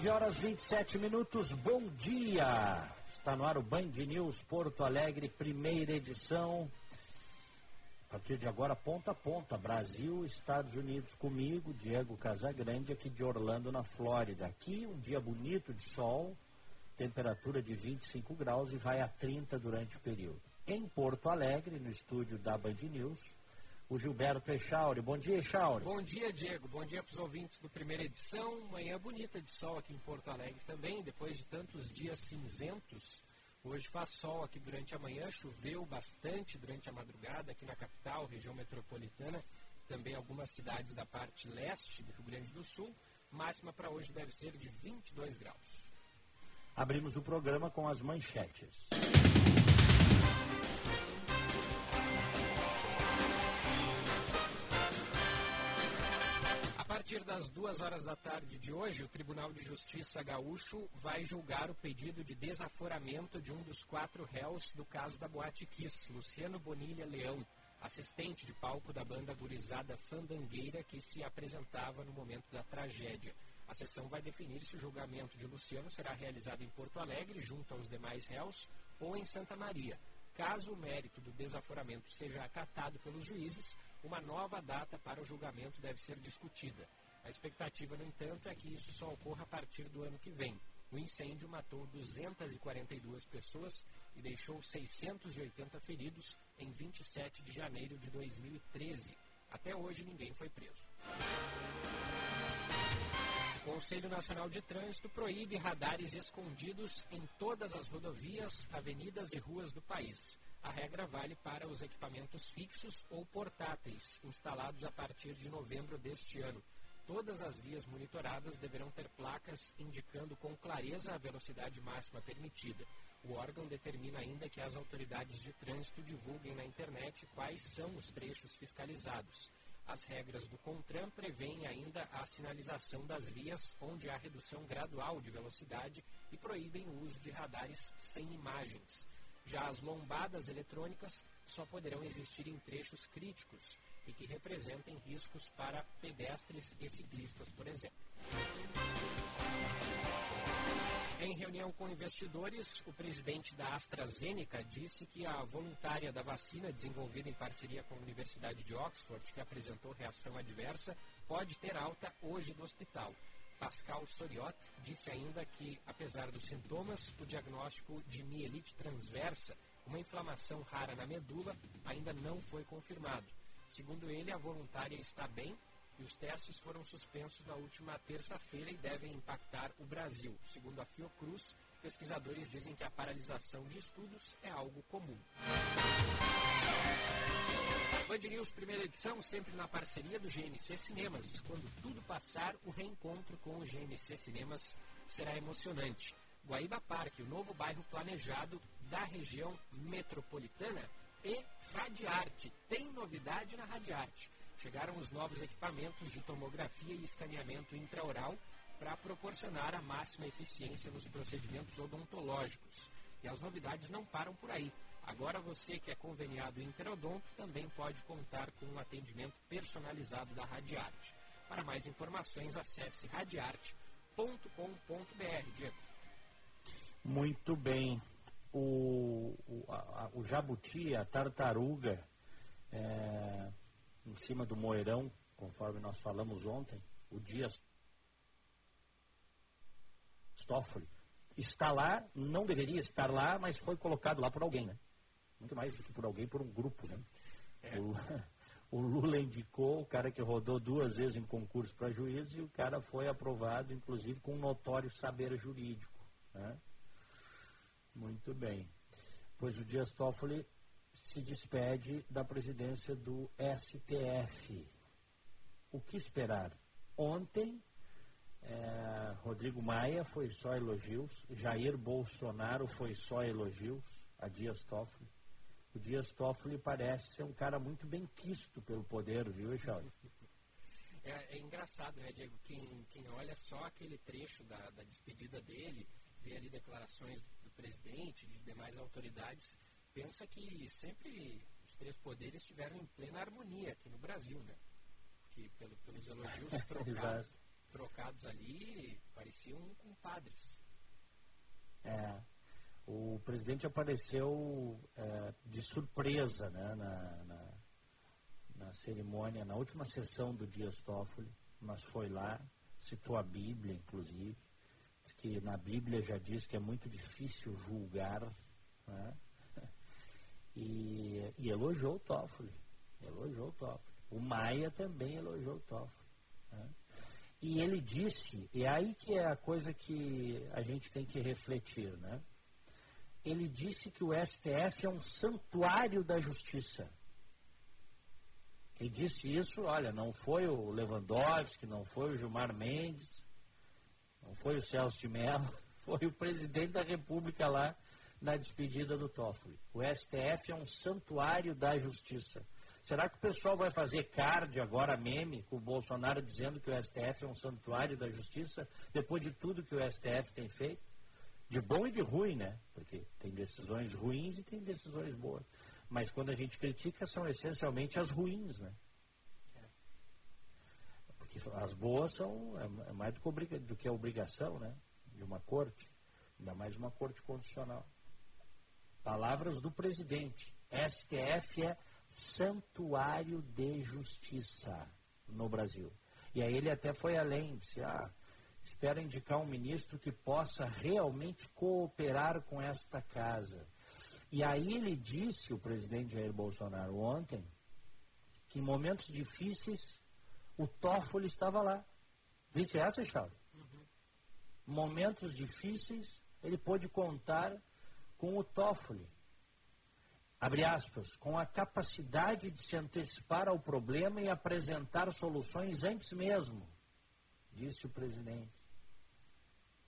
Nove horas 27 minutos, bom dia! Está no ar o Band News Porto Alegre, primeira edição. A partir de agora, ponta a ponta, Brasil, Estados Unidos comigo, Diego Casagrande, aqui de Orlando, na Flórida. Aqui, um dia bonito de sol, temperatura de 25 graus e vai a 30 durante o período. Em Porto Alegre, no estúdio da Band News, o Gilberto Echauri. Bom dia, Echauri. Bom dia, Diego. Bom dia para os ouvintes do primeira edição. Manhã bonita de sol aqui em Porto Alegre também, depois de tantos dias cinzentos. Hoje faz sol aqui durante a manhã, choveu bastante durante a madrugada aqui na capital, região metropolitana, também algumas cidades da parte leste do Rio Grande do Sul. Máxima para hoje deve ser de 22 graus. Abrimos o programa com as manchetes. Partir das duas horas da tarde de hoje, o Tribunal de Justiça Gaúcho vai julgar o pedido de desaforamento de um dos quatro réus do caso da Boate Kiss, Luciano Bonilha Leão, assistente de palco da banda gurizada Fandangueira que se apresentava no momento da tragédia. A sessão vai definir se o julgamento de Luciano será realizado em Porto Alegre, junto aos demais réus, ou em Santa Maria. Caso o mérito do desaforamento seja acatado pelos juízes, uma nova data para o julgamento deve ser discutida. A expectativa, no entanto, é que isso só ocorra a partir do ano que vem. O incêndio matou 242 pessoas e deixou 680 feridos em 27 de janeiro de 2013. Até hoje, ninguém foi preso. O Conselho Nacional de Trânsito proíbe radares escondidos em todas as rodovias, avenidas e ruas do país. A regra vale para os equipamentos fixos ou portáteis, instalados a partir de novembro deste ano. Todas as vias monitoradas deverão ter placas indicando com clareza a velocidade máxima permitida. O órgão determina ainda que as autoridades de trânsito divulguem na internet quais são os trechos fiscalizados. As regras do CONTRAN prevêem ainda a sinalização das vias onde há redução gradual de velocidade e proíbem o uso de radares sem imagens. Já as lombadas eletrônicas só poderão existir em trechos críticos e que representem riscos para pedestres e ciclistas, por exemplo. Em reunião com investidores, o presidente da AstraZeneca disse que a voluntária da vacina desenvolvida em parceria com a Universidade de Oxford, que apresentou reação adversa, pode ter alta hoje do hospital. Pascal Soriot disse ainda que, apesar dos sintomas, o diagnóstico de mielite transversa, uma inflamação rara na medula, ainda não foi confirmado. Segundo ele, a voluntária está bem e os testes foram suspensos na última terça-feira e devem impactar o Brasil. Segundo a Fiocruz, pesquisadores dizem que a paralisação de estudos é algo comum. Band News, primeira edição, sempre na parceria do GNC Cinemas. Quando tudo passar, o reencontro com o GNC Cinemas será emocionante. Guaíba Parque, o novo bairro planejado da região metropolitana e Radiarte. Tem novidade na Radiarte. Chegaram os novos equipamentos de tomografia e escaneamento intraoral para proporcionar a máxima eficiência nos procedimentos odontológicos. E as novidades não param por aí. Agora você que é conveniado Interodonto também pode contar com um atendimento personalizado da Radiarte. Para mais informações, acesse radiarte.com.br, Diego. Muito bem. O, o, a, o jabuti, a tartaruga, é, em cima do moeirão, conforme nós falamos ontem, o Dias Toffoli, está lá, não deveria estar lá, mas foi colocado lá por alguém, né? Muito mais do que por alguém, por um grupo, né? É. O, o, Lula indicou o cara que rodou duas vezes em concurso para juiz e o cara foi aprovado, inclusive, com um notório saber jurídico, né? Muito bem. Pois o Dias Toffoli se despede da presidência do STF. O que esperar? Ontem, É, Rodrigo Maia foi só elogios. Jair Bolsonaro foi só elogios a Dias Toffoli. O Dias Toffoli parece ser um cara muito bem quisto pelo poder, viu, Echaldo? É, é, engraçado, né, Diego? Quem, quem olha só aquele trecho da, da despedida dele, vê ali declarações do presidente, de demais autoridades, pensa que sempre os três poderes estiveram em plena harmonia aqui no Brasil, né? Que pelo, pelos elogios trocados, trocados ali pareciam compadres. É. O presidente apareceu é, de surpresa né, na, na, na, cerimônia, na última sessão do Dias Toffoli, mas foi lá, citou a Bíblia, inclusive, que na Bíblia já diz que é muito difícil julgar, né, e, e, elogiou o Toffoli, elogiou o Toffoli. O Maia também elogiou o Toffoli. Né. E ele disse, e é aí que é a coisa que a gente tem que refletir, né? Ele disse que o STF é um santuário da justiça. Quem disse isso, olha, não foi o Lewandowski, não foi o Gilmar Mendes, não foi o Celso de Mello, foi o presidente da República lá na despedida do Toffoli. O STF é um santuário da justiça. Será que o pessoal vai fazer card agora, meme, com o Bolsonaro dizendo que o STF é um santuário da justiça, depois de tudo que o STF tem feito? De bom e de ruim, né? Porque tem decisões ruins e tem decisões boas. Mas quando a gente critica, são essencialmente as ruins, né? Porque as boas são é, é mais do que, obriga, do que a obrigação, né? De uma corte, ainda mais uma corte constitucional. Palavras do presidente. STF é santuário de justiça no Brasil. E aí ele até foi além, disse, ah, espera indicar um ministro que possa realmente cooperar com esta casa. E aí ele disse, o presidente Jair Bolsonaro, ontem, que em momentos difíceis o Toffoli estava lá. Disse essa, Charles? Uhum. Momentos difíceis, ele pôde contar com o Toffoli. Abre aspas, com a capacidade de se antecipar ao problema e apresentar soluções antes mesmo, disse o presidente.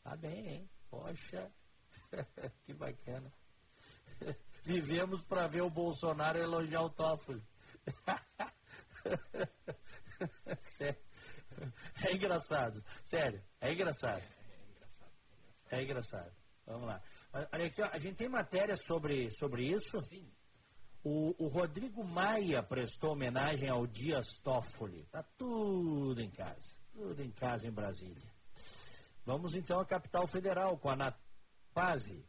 Tá bem, hein? Poxa, que bacana. Vivemos para ver o Bolsonaro elogiar o Toffoli. é engraçado. Sério, é engraçado. É engraçado. Vamos lá. Olha aqui, ó, a gente tem matéria sobre, sobre isso? Sim. O, o, Rodrigo Maia prestou homenagem ao Dias Toffoli. Tá tudo em casa. Tudo em casa em Brasília. Vamos então à capital federal com a Napaze.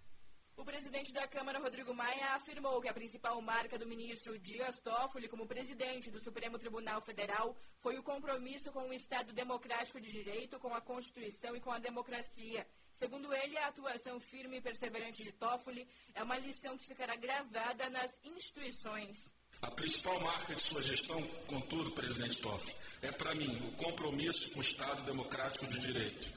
O presidente da Câmara, Rodrigo Maia, afirmou que a principal marca do ministro Dias Toffoli como presidente do Supremo Tribunal Federal foi o compromisso com o Estado democrático de direito, com a Constituição e com a democracia. Segundo ele, a atuação firme e perseverante de Toffoli é uma lição que ficará gravada nas instituições. A principal marca de sua gestão, contudo, presidente Toffoli, é para mim o compromisso com o Estado democrático de direito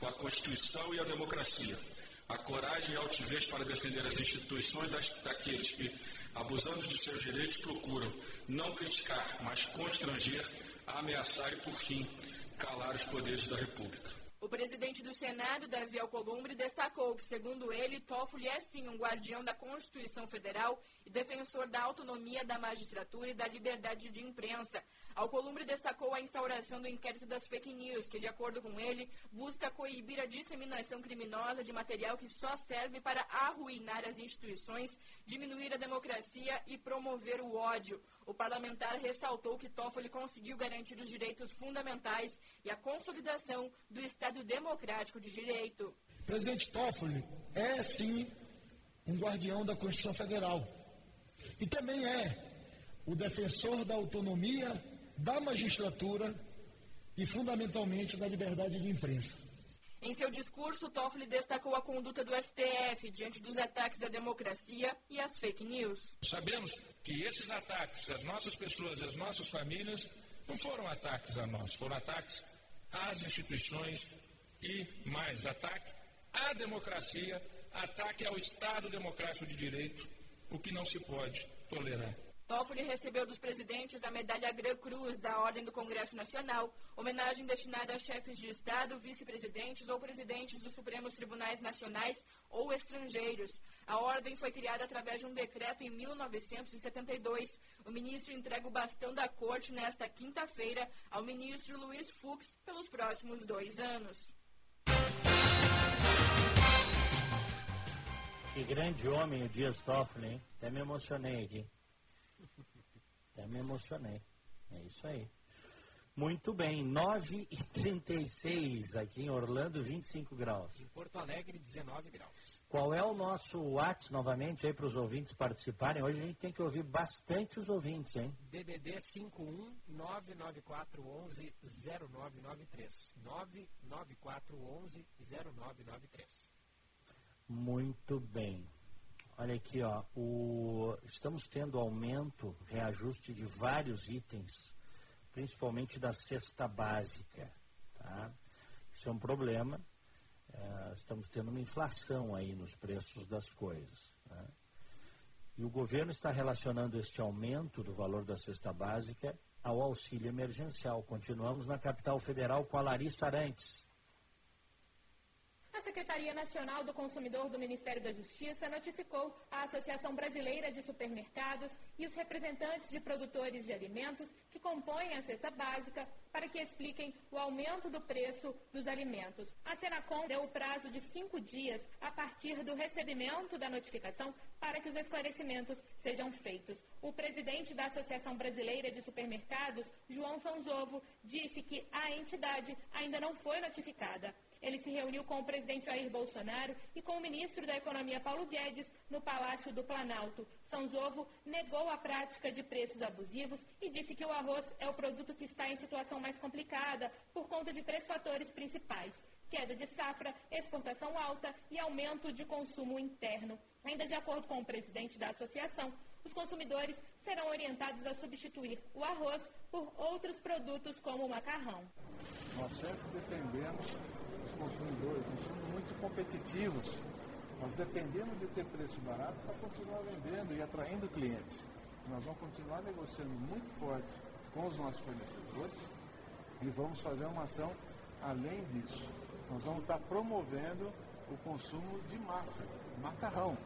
com a Constituição e a democracia. A coragem e a altivez para defender as instituições das, daqueles que, abusando de seus direitos, procuram não criticar, mas constranger, ameaçar e, por fim, calar os poderes da República. O presidente do Senado, Davi Alcolumbre, destacou que, segundo ele, Toffoli é sim um guardião da Constituição Federal e defensor da autonomia da magistratura e da liberdade de imprensa, Alcolumbre destacou a instauração do inquérito das fake news, que, de acordo com ele, busca coibir a disseminação criminosa de material que só serve para arruinar as instituições, diminuir a democracia e promover o ódio. O parlamentar ressaltou que Toffoli conseguiu garantir os direitos fundamentais e a consolidação do Estado democrático de direito. Presidente Toffoli é, sim, um guardião da Constituição Federal. E também é o defensor da autonomia da magistratura e, fundamentalmente, da liberdade de imprensa. Em seu discurso, Toffoli destacou a conduta do STF diante dos ataques à democracia e às fake news. Sabemos que esses ataques às nossas pessoas, às nossas famílias, não foram ataques a nós, foram ataques às instituições e mais ataque à democracia, ataque ao Estado democrático de direito, o que não se pode tolerar. Toffoli recebeu dos presidentes a medalha Gran Cruz da Ordem do Congresso Nacional, homenagem destinada a chefes de Estado, vice-presidentes ou presidentes dos Supremos Tribunais Nacionais ou estrangeiros. A ordem foi criada através de um decreto em 1972. O ministro entrega o bastão da corte nesta quinta-feira ao ministro Luiz Fux pelos próximos dois anos. Que grande homem o Dias Toffoli, hein? Até me emocionei aqui. Até me emocionei. É isso aí. Muito bem, 9 e 36 aqui em Orlando, 25 graus. Em Porto Alegre, 19 graus. Qual é o nosso WhatsApp novamente aí para os ouvintes participarem? Hoje a gente tem que ouvir bastante os ouvintes, hein? DDD 51 99411 0993. 99411 0993. Muito bem. Olha aqui, ó, o, estamos tendo aumento, reajuste de vários itens, principalmente da cesta básica. Tá? Isso é um problema. É, estamos tendo uma inflação aí nos preços das coisas. Tá? E o governo está relacionando este aumento do valor da cesta básica ao auxílio emergencial. Continuamos na capital federal com a Larissa Arantes. A Secretaria Nacional do Consumidor do Ministério da Justiça notificou a Associação Brasileira de Supermercados e os representantes de produtores de alimentos que compõem a cesta básica para que expliquem o aumento do preço dos alimentos. A Senacom deu o prazo de cinco dias a partir do recebimento da notificação para que os esclarecimentos sejam feitos. O presidente da Associação Brasileira de Supermercados, João Sanzovo, disse que a entidade ainda não foi notificada. Ele se reuniu com o presidente Jair Bolsonaro e com o ministro da Economia Paulo Guedes no Palácio do Planalto. Sanzovo negou a prática de preços abusivos e disse que o arroz é o produto que está em situação mais complicada por conta de três fatores principais: queda de safra, exportação alta e aumento de consumo interno. Ainda de acordo com o presidente da associação, os consumidores serão orientados a substituir o arroz por outros produtos como o macarrão. Nós sempre defendemos consumidores, nós somos muito competitivos. Nós dependemos de ter preço barato para continuar vendendo e atraindo clientes. Nós vamos continuar negociando muito forte com os nossos fornecedores e vamos fazer uma ação além disso. Nós vamos estar promovendo o consumo de massa, macarrão.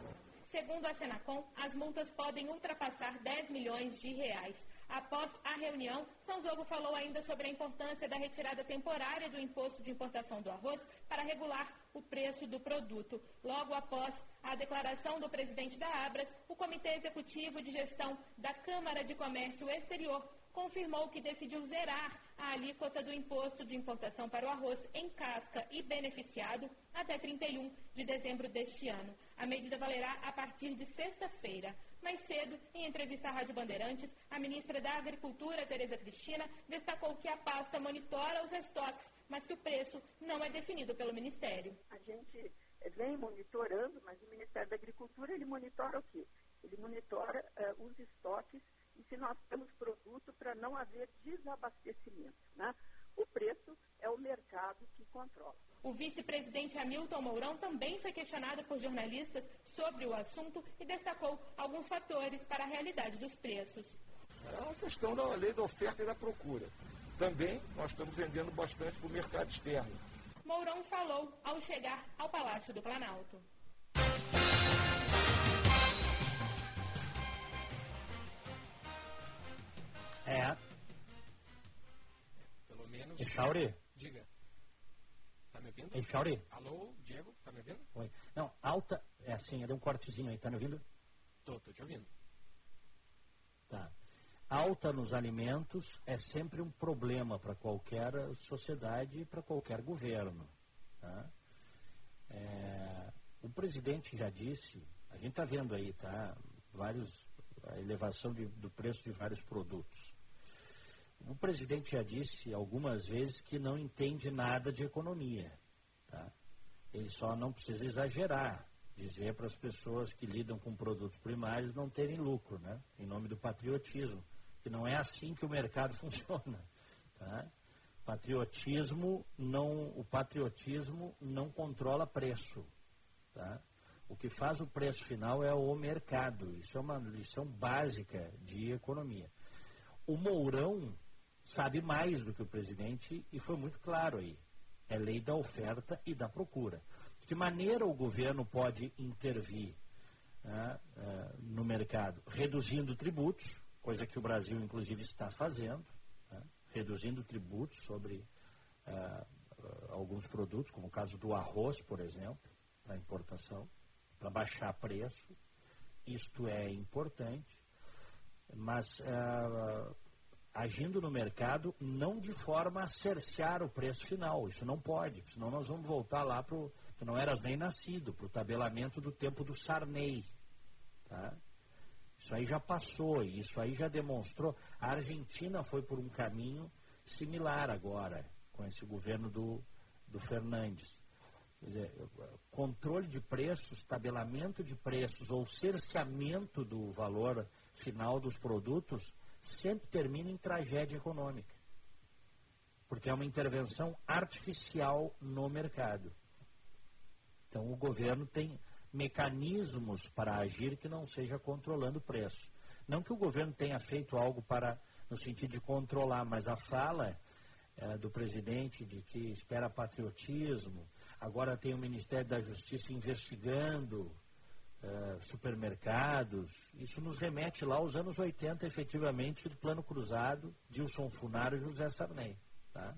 Segundo a Senacom, as multas podem ultrapassar 10 milhões de reais. Após a reunião, São Jogo falou ainda sobre a importância da retirada temporária do imposto de importação do arroz para regular o preço do produto. Logo após a declaração do presidente da Abras, o Comitê Executivo de Gestão da Câmara de Comércio Exterior confirmou que decidiu zerar a alíquota do imposto de importação para o arroz em casca e beneficiado até 31 de dezembro deste ano. A medida valerá a partir de sexta-feira. Mais cedo, em entrevista à Rádio Bandeirantes, a ministra da Agricultura, Tereza Cristina, destacou que a pasta monitora os estoques, mas que o preço não é definido pelo Ministério. A gente vem monitorando, mas o Ministério da Agricultura, ele monitora o quê? Ele monitora uh, os estoques e se nós temos produto para não haver desabastecimento. Né? O preço é o mercado que controla. O vice-presidente Hamilton Mourão também foi questionado por jornalistas sobre o assunto e destacou alguns fatores para a realidade dos preços. É uma questão da lei da oferta e da procura. Também nós estamos vendendo bastante para o mercado externo. Mourão falou ao chegar ao Palácio do Planalto. É. Menos. E Chauri? Diga. Tá me ouvindo? Ei, Chauri? Alô, Diego, tá me ouvindo? Oi. Não, alta. É assim, deu um cortezinho aí, tá me ouvindo? Tô, tô te ouvindo. Tá. Alta nos alimentos é sempre um problema para qualquer sociedade e para qualquer governo. Tá? É, o presidente já disse, a gente está vendo aí, tá? Vários, a elevação de, do preço de vários produtos. O presidente já disse algumas vezes que não entende nada de economia. Tá? Ele só não precisa exagerar, dizer para as pessoas que lidam com produtos primários não terem lucro, né? em nome do patriotismo, que não é assim que o mercado funciona. Tá? Patriotismo não, o patriotismo não controla preço. Tá? O que faz o preço final é o mercado. Isso é uma lição básica de economia. O Mourão sabe mais do que o presidente e foi muito claro aí. É lei da oferta e da procura. De que maneira o governo pode intervir né, uh, no mercado? Reduzindo tributos, coisa que o Brasil, inclusive, está fazendo, né, reduzindo tributos sobre uh, alguns produtos, como o caso do arroz, por exemplo, para importação, para baixar preço. Isto é importante, mas uh, agindo no mercado não de forma a cercear o preço final. Isso não pode, senão nós vamos voltar lá para o. Tu não eras nem nascido, para o tabelamento do tempo do Sarney. Tá? Isso aí já passou, isso aí já demonstrou. A Argentina foi por um caminho similar agora, com esse governo do, do Fernandes. Quer dizer, controle de preços, tabelamento de preços ou cerceamento do valor final dos produtos sempre termina em tragédia econômica. Porque é uma intervenção artificial no mercado. Então o governo tem mecanismos para agir que não seja controlando o preço. Não que o governo tenha feito algo para no sentido de controlar, mas a fala é, do presidente de que espera patriotismo, agora tem o Ministério da Justiça investigando é, supermercados, isso nos remete lá aos anos 80, efetivamente, do Plano Cruzado, Dilson Funaro e José Sarney. Tá?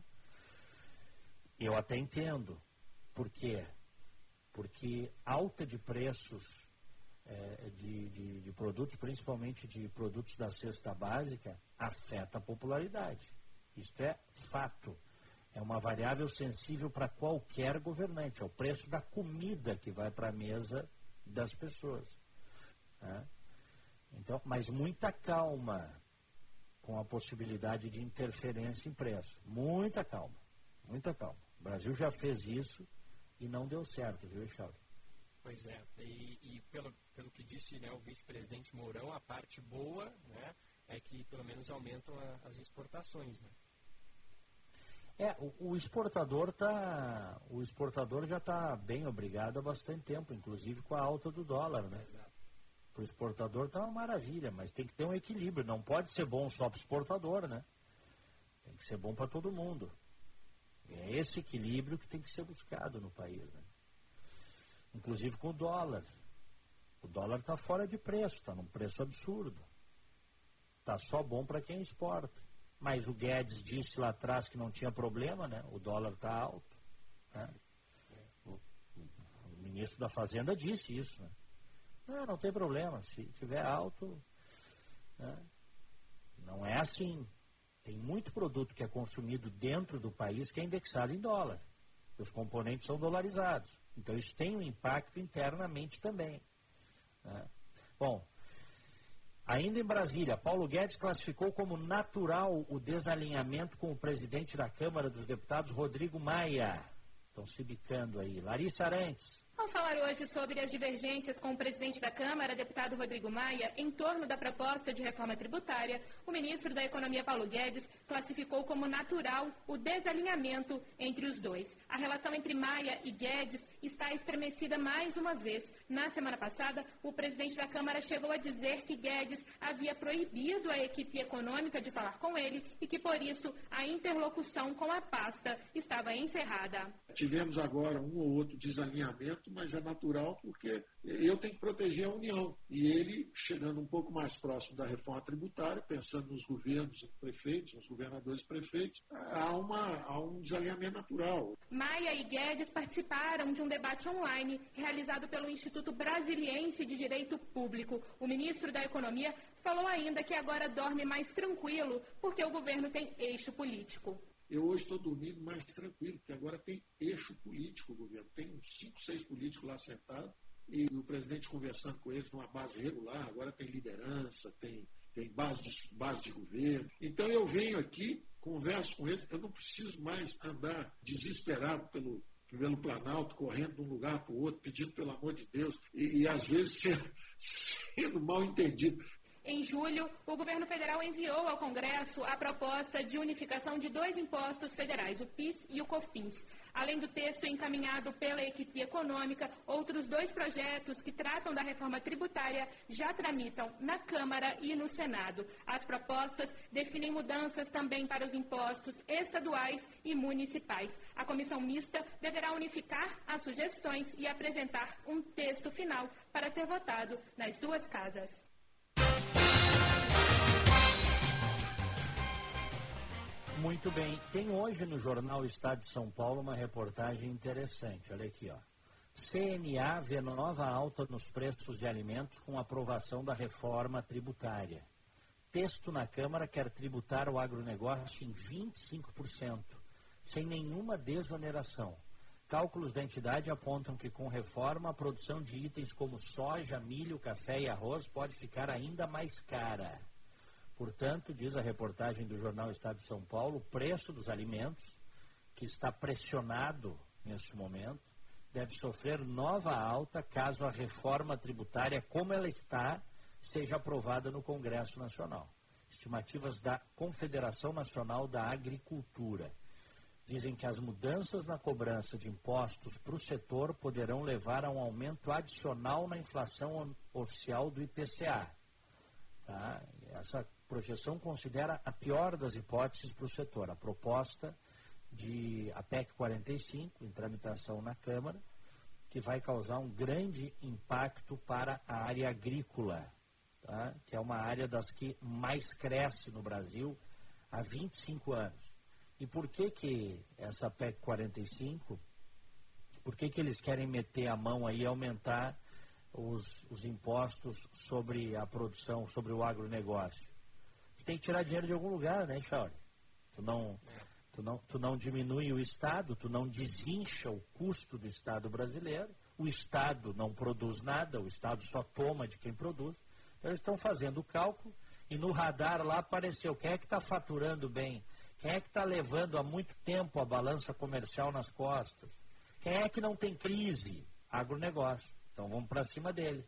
Eu até entendo. Por quê? Porque alta de preços é, de, de, de produtos, principalmente de produtos da cesta básica, afeta a popularidade. Isto é fato. É uma variável sensível para qualquer governante. É o preço da comida que vai para a mesa das pessoas. Né? Então, mas muita calma com a possibilidade de interferência em preço. Muita calma. Muita calma. O Brasil já fez isso e não deu certo, viu, Charles? Pois é, e, e, pelo, pelo que disse né, o vice-presidente Mourão, a parte boa né, é que pelo menos aumentam a, as exportações. Né? É, o, o, exportador tá, o exportador já está bem obrigado há bastante tempo, inclusive com a alta do dólar, né? Para o exportador está uma maravilha, mas tem que ter um equilíbrio. Não pode ser bom só para o exportador, né? Tem que ser bom para todo mundo. É esse equilíbrio que tem que ser buscado no país, né? Inclusive com o dólar. O dólar está fora de preço, está num preço absurdo. Está só bom para quem exporta. Mas o Guedes disse lá atrás que não tinha problema, né? O dólar está alto. Né? O, ministro da Fazenda disse isso, né? Não, não tem problema. Se tiver alto, né? não é assim. Tem muito produto que é consumido dentro do país que é indexado em dólar. Os componentes são dolarizados. Então isso tem um impacto internamente também. Né? Bom, Ainda em Brasília, Paulo Guedes classificou como natural o desalinhamento com o presidente da Câmara dos Deputados, Rodrigo Maia. Estão se bicando aí. Larissa Arantes. Vamos falar hoje sobre as divergências com o presidente da Câmara, deputado Rodrigo Maia, em torno da proposta de reforma tributária. O ministro da Economia, Paulo Guedes, classificou como natural o desalinhamento entre os dois. A relação entre Maia e Guedes está estremecida mais uma vez. Na semana passada, o presidente da Câmara chegou a dizer que Guedes havia proibido a equipe econômica de falar com ele e que, por isso, a interlocução com a pasta estava encerrada. Tivemos agora um ou outro desalinhamento, mas é natural porque eu tenho que proteger a União. E ele, chegando um pouco mais próximo da reforma tributária, pensando nos governos, nos prefeitos, nos governadores e prefeitos, há, uma, há um desalinhamento natural. Maia e Guedes participaram de um debate online realizado pelo Instituto Brasiliense de Direito Público. O ministro da Economia falou ainda que agora dorme mais tranquilo porque o governo tem eixo político. Eu hoje estou dormindo mais tranquilo, porque agora tem eixo político o governo. Tem uns cinco, seis políticos lá sentados e o presidente conversando com eles numa base regular. Agora tem liderança, tem, tem base, de, base de governo. Então eu venho aqui, converso com eles. Eu não preciso mais andar desesperado pelo, pelo Planalto, correndo de um lugar para o outro, pedindo pelo amor de Deus, e, e às vezes sendo, sendo mal entendido. Em julho, o governo federal enviou ao Congresso a proposta de unificação de dois impostos federais, o PIS e o COFINS. Além do texto encaminhado pela equipe econômica, outros dois projetos que tratam da reforma tributária já tramitam na Câmara e no Senado. As propostas definem mudanças também para os impostos estaduais e municipais. A comissão mista deverá unificar as sugestões e apresentar um texto final para ser votado nas duas casas. Muito bem. Tem hoje no jornal Estado de São Paulo uma reportagem interessante. Olha aqui, ó. CNA vê nova alta nos preços de alimentos com aprovação da reforma tributária. Texto na Câmara quer tributar o agronegócio em 25%, sem nenhuma desoneração. Cálculos da entidade apontam que, com reforma, a produção de itens como soja, milho, café e arroz pode ficar ainda mais cara. Portanto, diz a reportagem do jornal Estado de São Paulo, o preço dos alimentos, que está pressionado neste momento, deve sofrer nova alta caso a reforma tributária, como ela está, seja aprovada no Congresso Nacional. Estimativas da Confederação Nacional da Agricultura dizem que as mudanças na cobrança de impostos para o setor poderão levar a um aumento adicional na inflação oficial do IPCA. Tá? Essa projeção considera a pior das hipóteses para o setor. A proposta de a PEC 45, em tramitação na Câmara, que vai causar um grande impacto para a área agrícola, tá? que é uma área das que mais cresce no Brasil há 25 anos. E por que que essa PEC 45, por que que eles querem meter a mão aí e aumentar os, os impostos sobre a produção, sobre o agronegócio? Tem que tirar dinheiro de algum lugar, né, Chauri? Tu não, tu, não, tu não diminui o Estado, tu não desincha o custo do Estado brasileiro, o Estado não produz nada, o Estado só toma de quem produz. Então, eles estão fazendo o cálculo e no radar lá apareceu quem é que está faturando bem, quem é que está levando há muito tempo a balança comercial nas costas, quem é que não tem crise? Agronegócio. Então vamos para cima dele.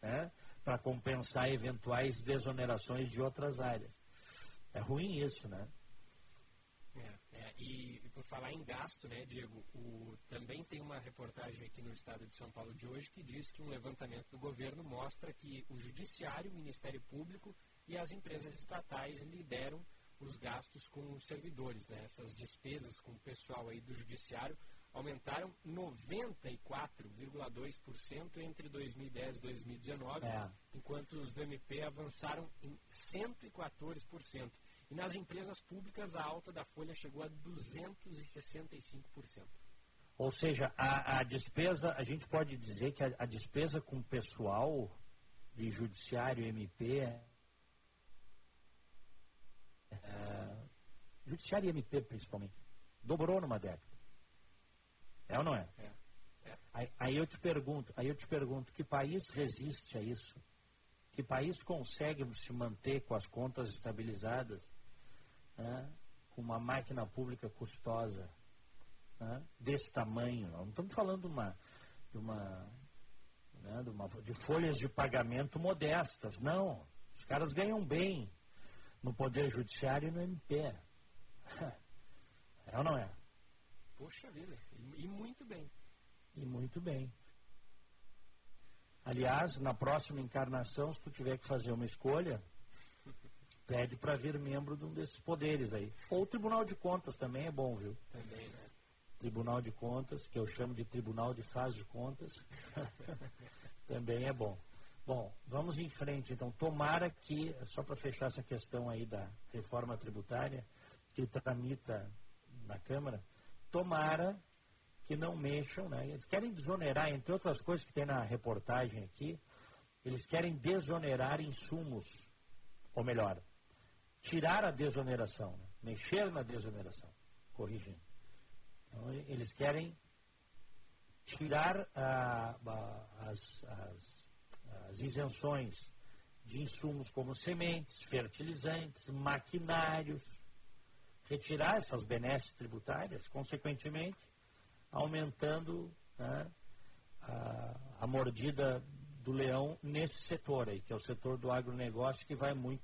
Né? Para compensar eventuais desonerações de outras áreas. É ruim isso, né? É, é, e, e, por falar em gasto, né, Diego, o, também tem uma reportagem aqui no estado de São Paulo de hoje que diz que um levantamento do governo mostra que o Judiciário, o Ministério Público e as empresas estatais lideram os gastos com os servidores, né? Essas despesas com o pessoal aí do Judiciário aumentaram 94,2% entre 2010 e 2019, é. enquanto os do MP avançaram em 114%. E nas empresas públicas, a alta da folha chegou a 265%. Ou seja, a, a despesa, a gente pode dizer que a, a despesa com pessoal de judiciário MP é, é, judiciário e MP principalmente, dobrou numa década. É ou não é? é. é. Aí, aí, eu te pergunto, aí eu te pergunto, que país resiste a isso? Que país consegue se manter com as contas estabilizadas, né, com uma máquina pública custosa né, desse tamanho? Não estamos falando de uma, de uma, né, de uma de folhas de pagamento modestas, não. Os caras ganham bem no poder judiciário e no MP. É ou não é? Poxa vida, e muito bem. E muito bem. Aliás, na próxima encarnação, se tu tiver que fazer uma escolha, pede para vir membro de um desses poderes aí. Ou o Tribunal de Contas também é bom, viu? Também, né? Tribunal de Contas, que eu chamo de Tribunal de Faz de Contas, também é bom. Bom, vamos em frente então. Tomara que, só para fechar essa questão aí da reforma tributária, que tramita na Câmara, tomara que não mexam, né? Eles querem desonerar, entre outras coisas que tem na reportagem aqui, eles querem desonerar insumos, ou melhor, tirar a desoneração, né? mexer na desoneração, corrigindo. Então, eles querem tirar as, as, as isenções de insumos como sementes, fertilizantes, maquinários, retirar essas benesses tributárias, consequentemente, aumentando né, a, a, mordida do leão nesse setor aí, que é o setor do agronegócio, que vai muito.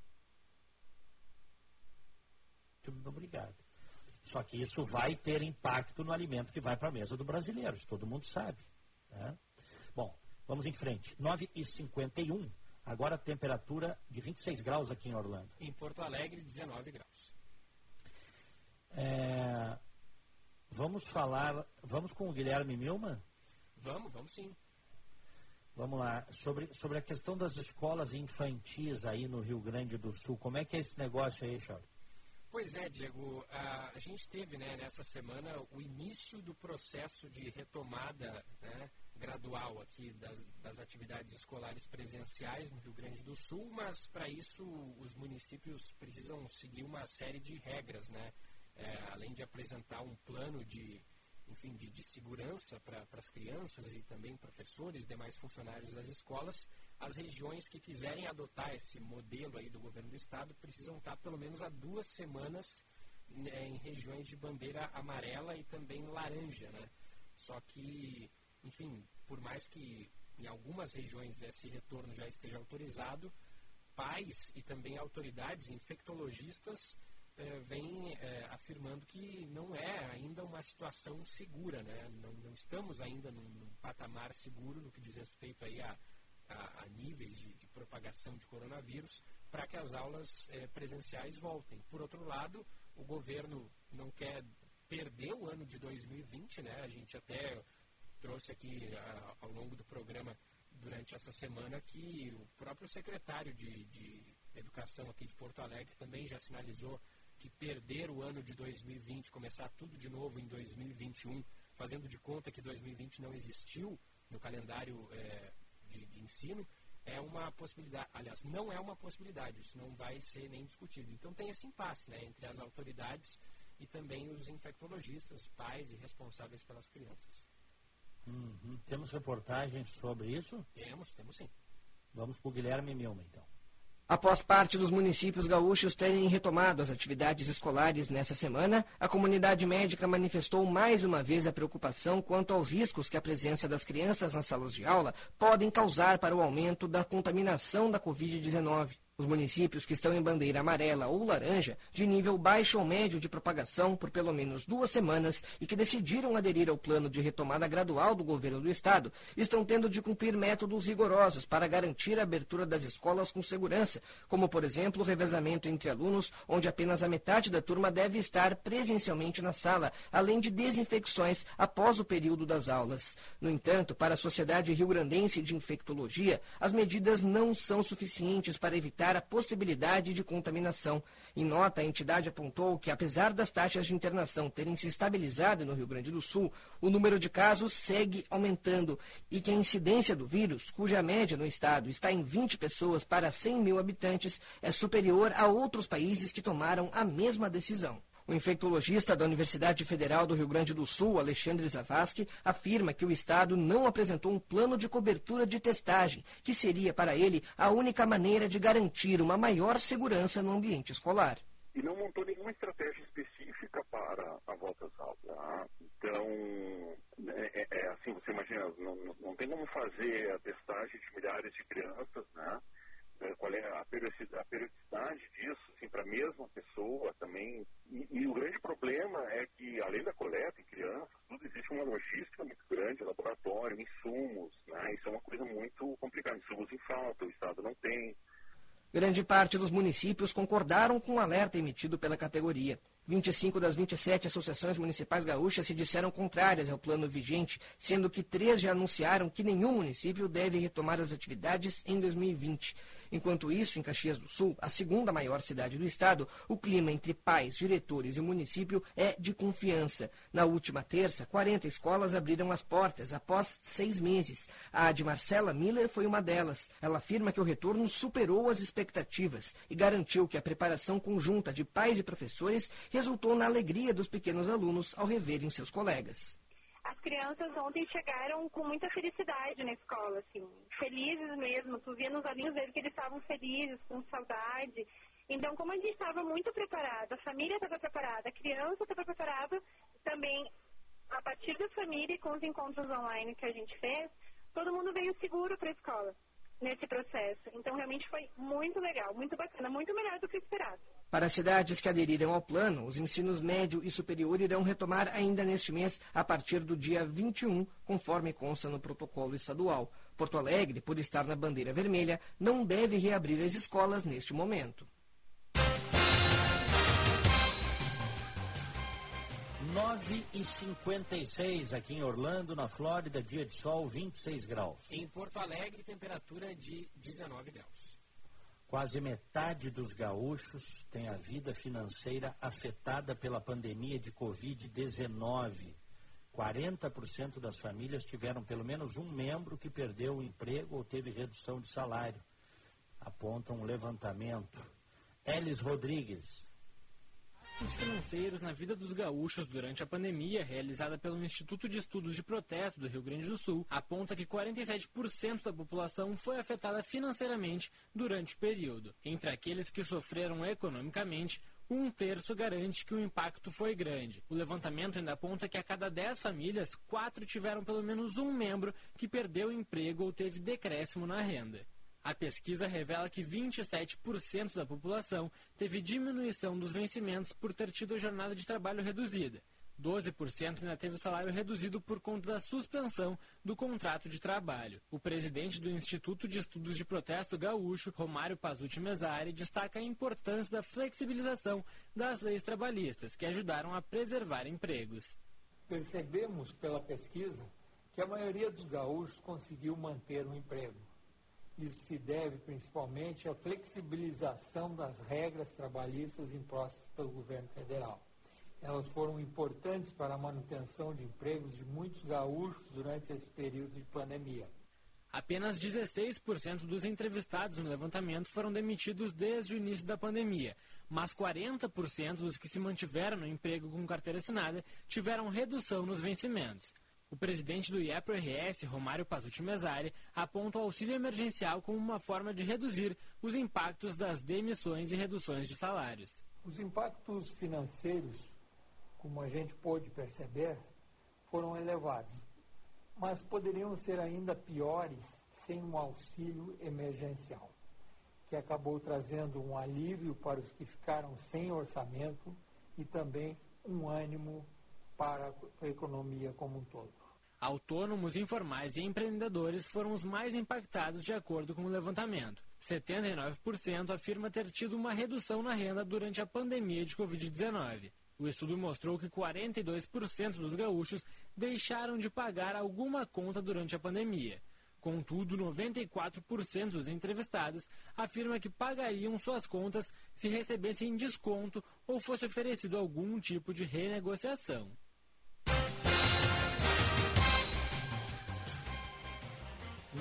Muito obrigado. Só que isso vai ter impacto no alimento que vai para a mesa do brasileiro, isso todo mundo sabe. Né? Bom, vamos em frente. 9h51, agora a temperatura de 26 graus aqui em Orlando. Em Porto Alegre, 19 graus. É, vamos falar, vamos com o Guilherme Milman? Vamos, vamos sim. Vamos lá, sobre, sobre a questão das escolas infantis aí no Rio Grande do Sul, como é que é esse negócio aí, Charles? Pois é, Diego, a, a gente teve né, nessa semana o início do processo de retomada né, gradual aqui das, das, atividades escolares presenciais no Rio Grande do Sul, mas para isso os municípios precisam seguir uma série de regras, né? É, além de apresentar um plano de enfim, de, de segurança para as crianças e também professores e demais funcionários das escolas, as regiões que quiserem adotar esse modelo aí do governo do estado precisam estar pelo menos há duas semanas né, em regiões de bandeira amarela e também laranja, né? Só que, enfim, por mais que em algumas regiões esse retorno já esteja autorizado, pais e também autoridades infectologistas é, vem é, afirmando que não é ainda uma situação segura, né? não, não estamos ainda num, num, patamar seguro no que diz respeito aí a, a, a níveis de, de, propagação de coronavírus para que as aulas é, presenciais voltem. Por outro lado, o governo não quer perder o ano de 2020, né? a gente até trouxe aqui a, ao longo do programa durante essa semana que o próprio secretário de, de Educação aqui de Porto Alegre também já sinalizou que perder o ano de 2020, começar tudo de novo em 2021, fazendo de conta que 2020 não existiu no calendário é, de, de, ensino, é uma possibilidade. Aliás, não é uma possibilidade, isso não vai ser nem discutido. Então tem esse impasse né, entre as autoridades e também os infectologistas, pais e responsáveis pelas crianças. Uhum. Temos reportagens sobre isso? Temos, temos sim. Vamos para o Guilherme Milma, então. Após parte dos municípios gaúchos terem retomado as atividades escolares nessa semana, a comunidade médica manifestou mais uma vez a preocupação quanto aos riscos que a presença das crianças nas salas de aula podem causar para o aumento da contaminação da Covid-19. Os municípios que estão em bandeira amarela ou laranja, de nível baixo ou médio de propagação por pelo menos duas semanas e que decidiram aderir ao plano de retomada gradual do governo do estado, estão tendo de cumprir métodos rigorosos para garantir a abertura das escolas com segurança, como, por exemplo, o revezamento entre alunos, onde apenas a metade da turma deve estar presencialmente na sala, além de desinfecções após o período das aulas. No entanto, para a Sociedade Rio-Grandense de Infectologia, as medidas não são suficientes para evitar evitar a possibilidade de contaminação. Em nota, a entidade apontou que, apesar das taxas de internação terem se estabilizado no Rio Grande do Sul, o número de casos segue aumentando e que a incidência do vírus, cuja média no estado está em 20 pessoas para 100 mil habitantes, é superior a outros países que tomaram a mesma decisão. O infectologista da Universidade Federal do Rio Grande do Sul, Alexandre Zavascki, afirma que o Estado não apresentou um plano de cobertura de testagem, que seria para ele a única maneira de garantir uma maior segurança no ambiente escolar. E não montou nenhuma estratégia específica para a volta às aulas. Tá? Então, é, é, é, assim, você imagina, não, não tem como fazer a testagem de milhares de crianças, né? É, qual é a periodicidade disso, assim, para a mesma pessoa também. E, e, o grande problema é que, além da coleta em crianças, tudo existe uma logística muito grande, laboratório, insumos, né? Isso é uma coisa muito complicada. Insumos em falta, o Estado não tem. Grande parte dos municípios concordaram com o alerta emitido pela categoria. 25 das 27 associações municipais gaúchas se disseram contrárias ao plano vigente, sendo que três já anunciaram que nenhum município deve retomar as atividades em 2020. Enquanto isso, em Caxias do Sul, a segunda maior cidade do estado, o clima entre pais, diretores e município é de confiança. Na última terça, 40 escolas abriram as portas após seis meses. A de Marcela Miller foi uma delas. Ela afirma que o retorno superou as expectativas e garantiu que a preparação conjunta de pais e professores resultou na alegria dos pequenos alunos ao reverem seus colegas as crianças ontem chegaram com muita felicidade na escola, assim, felizes mesmo. Tu via nos olhinhos deles que eles estavam felizes, com saudade. Então, como a gente estava muito preparada, a família estava preparada, a criança estava preparada, também a partir da família e com os encontros online que a gente fez, todo mundo veio seguro para a escola. nesse processo. Então, realmente foi muito legal, muito bacana, muito melhor do que esperado. Para as cidades que aderiram ao plano, os ensinos médio e superior irão retomar ainda neste mês, a partir do dia 21, conforme consta no protocolo estadual. Porto Alegre, por estar na bandeira vermelha, não deve reabrir as escolas neste momento. 9 e 56 aqui em Orlando, na Flórida, dia de sol, 26 graus. Em Porto Alegre, temperatura de 19 graus. Quase metade dos gaúchos tem a vida financeira afetada pela pandemia de Covid-19. 40% das famílias tiveram pelo menos um membro que perdeu o emprego ou teve redução de salário. Aponta um levantamento. Elis Rodrigues. Os financeiros na vida dos gaúchos durante a pandemia, realizada pelo Instituto de Estudos de Protesto do Rio Grande do Sul, aponta que 47% da população foi afetada financeiramente durante o período. Entre aqueles que sofreram economicamente, um terço garante que o impacto foi grande. O levantamento ainda aponta que a cada 10 famílias, quatro tiveram pelo menos um membro que perdeu emprego ou teve decréscimo na renda. A pesquisa revela que 27% da população teve diminuição dos vencimentos por ter tido a jornada de trabalho reduzida. 12% ainda teve o salário reduzido por conta da suspensão do contrato de trabalho. O presidente do Instituto de Estudos de Protesto Gaúcho, Romário Pazuti Mesari, destaca a importância da flexibilização das leis trabalhistas, que ajudaram a preservar empregos. Percebemos pela pesquisa que a maioria dos gaúchos conseguiu manter um emprego. Isso se deve principalmente à flexibilização das regras trabalhistas impostas pelo governo federal. Elas foram importantes para a manutenção de empregos de muitos gaúchos durante esse período de pandemia. Apenas 16% dos entrevistados no levantamento foram demitidos desde o início da pandemia, mas 40% dos que se mantiveram no emprego com carteira assinada tiveram redução nos vencimentos. O presidente do IEPRS, Romário Pasucci Mesari, aponta o auxílio emergencial como uma forma de reduzir os impactos das demissões e reduções de salários. Os impactos financeiros, como a gente pôde perceber, foram elevados, mas poderiam ser ainda piores sem um auxílio emergencial, que acabou trazendo um alívio para os que ficaram sem orçamento e também um ânimo para a economia como um todo. Autônomos, informais e empreendedores foram os mais impactados de acordo com o levantamento. 79% afirma ter tido uma redução na renda durante a pandemia de Covid-19. O estudo mostrou que 42% dos gaúchos deixaram de pagar alguma conta durante a pandemia. Contudo, 94% dos entrevistados afirma que pagariam suas contas se recebessem desconto ou fosse oferecido algum tipo de renegociação.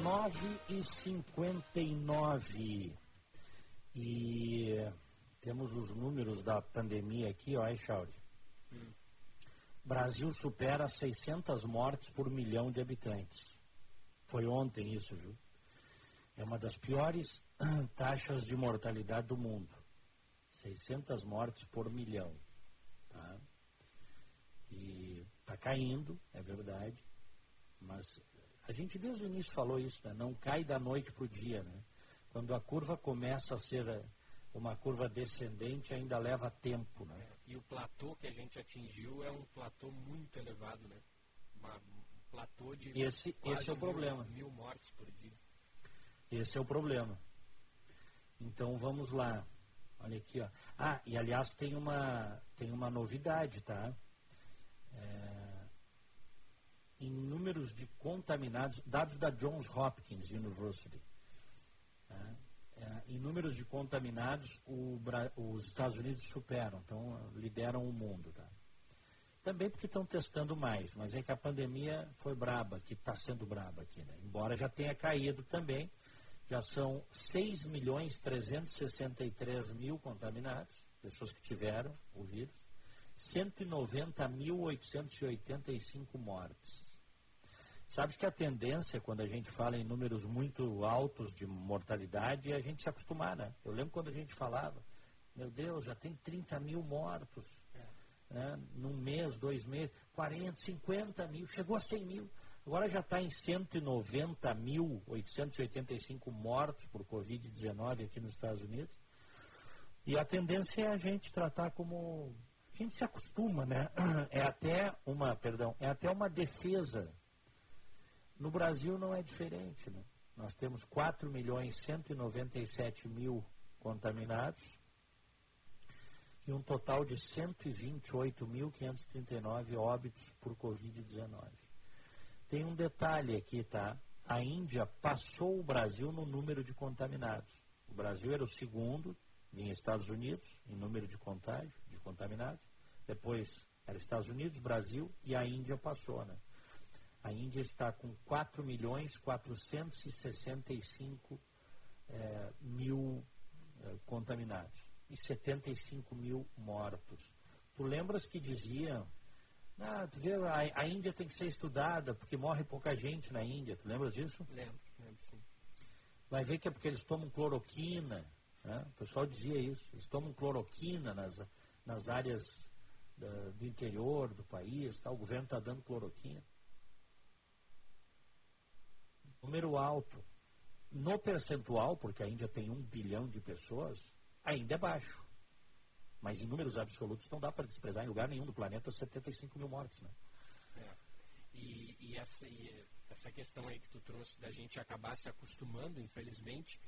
9 e 59 e temos os números da pandemia aqui, ó, aí, Chauri. Hum. Brasil supera 600 mortes por milhão de habitantes. Foi ontem isso, viu? É uma das piores taxas de mortalidade do mundo. 600 mortes por milhão. Tá? E está caindo, é verdade, mas a gente desde o início falou isso, né? não cai da noite para o dia. Né? Quando a curva começa a ser eh, uma curva descendente, ainda leva tempo. Né? E o platô que a gente atingiu é um platô muito elevado, né? Uma, um platô de esse, esse é o mil, problema. mil mortes por dia. Esse é o problema. Então vamos lá. Olha aqui, ó. Ah, e aliás tem uma, tem uma novidade, tá? É, em números de contaminados, dados da Johns Hopkins University. Tá? É, em números de contaminados, o, os Estados Unidos superam, então lideram o mundo. Tá? Também porque estão testando mais, mas é que a pandemia foi braba, que está sendo braba aqui. Né? Embora já tenha caído também, já são 6 milhões 363 mil contaminados, pessoas que tiveram o vírus, 190.885 mortes. Sabe que a tendência, quando a gente fala em números muito altos de mortalidade, é a gente se acostumar, né? Eu lembro quando a gente falava, meu Deus, já tem 30 mil mortos, né? num mês, dois meses, 40, 50 mil, chegou a 100 mil. Agora já está em 190.885 mortos por Covid-19 aqui nos Estados Unidos. E a tendência é a gente tratar como. A gente se acostuma, né? É até uma, perdão, é até uma defesa. No Brasil não é diferente, né? Nós temos 4 milhões 197 mil contaminados e um total de 128.539 óbitos por Covid-19. Tem um detalhe aqui, tá? A Índia passou o Brasil no número de contaminados. O Brasil era o segundo em Estados Unidos, em número de contágio, de contaminados. Depois era Estados Unidos, Brasil e a Índia passou, né? A Índia está com 4 milhões 465 é, mil é, contaminados e 75 mil mortos. Tu lembras que diziam, ah, tu vê, a, a, Índia tem que ser estudada porque morre pouca gente na Índia. Tu lembras disso? Lembro, lembro sim. Vai ver que é porque eles tomam cloroquina. Né? O pessoal dizia isso. Eles tomam cloroquina nas, nas áreas da, do interior do país. Tá? O governo está dando cloroquina. Número alto. No percentual, porque a Índia tem um bilhão de pessoas, ainda é baixo. Mas em números absolutos não dá para desprezar em lugar nenhum do planeta 75 mil mortes. Né? É. E, e, essa, e essa questão aí que tu trouxe da gente acabar se acostumando, infelizmente,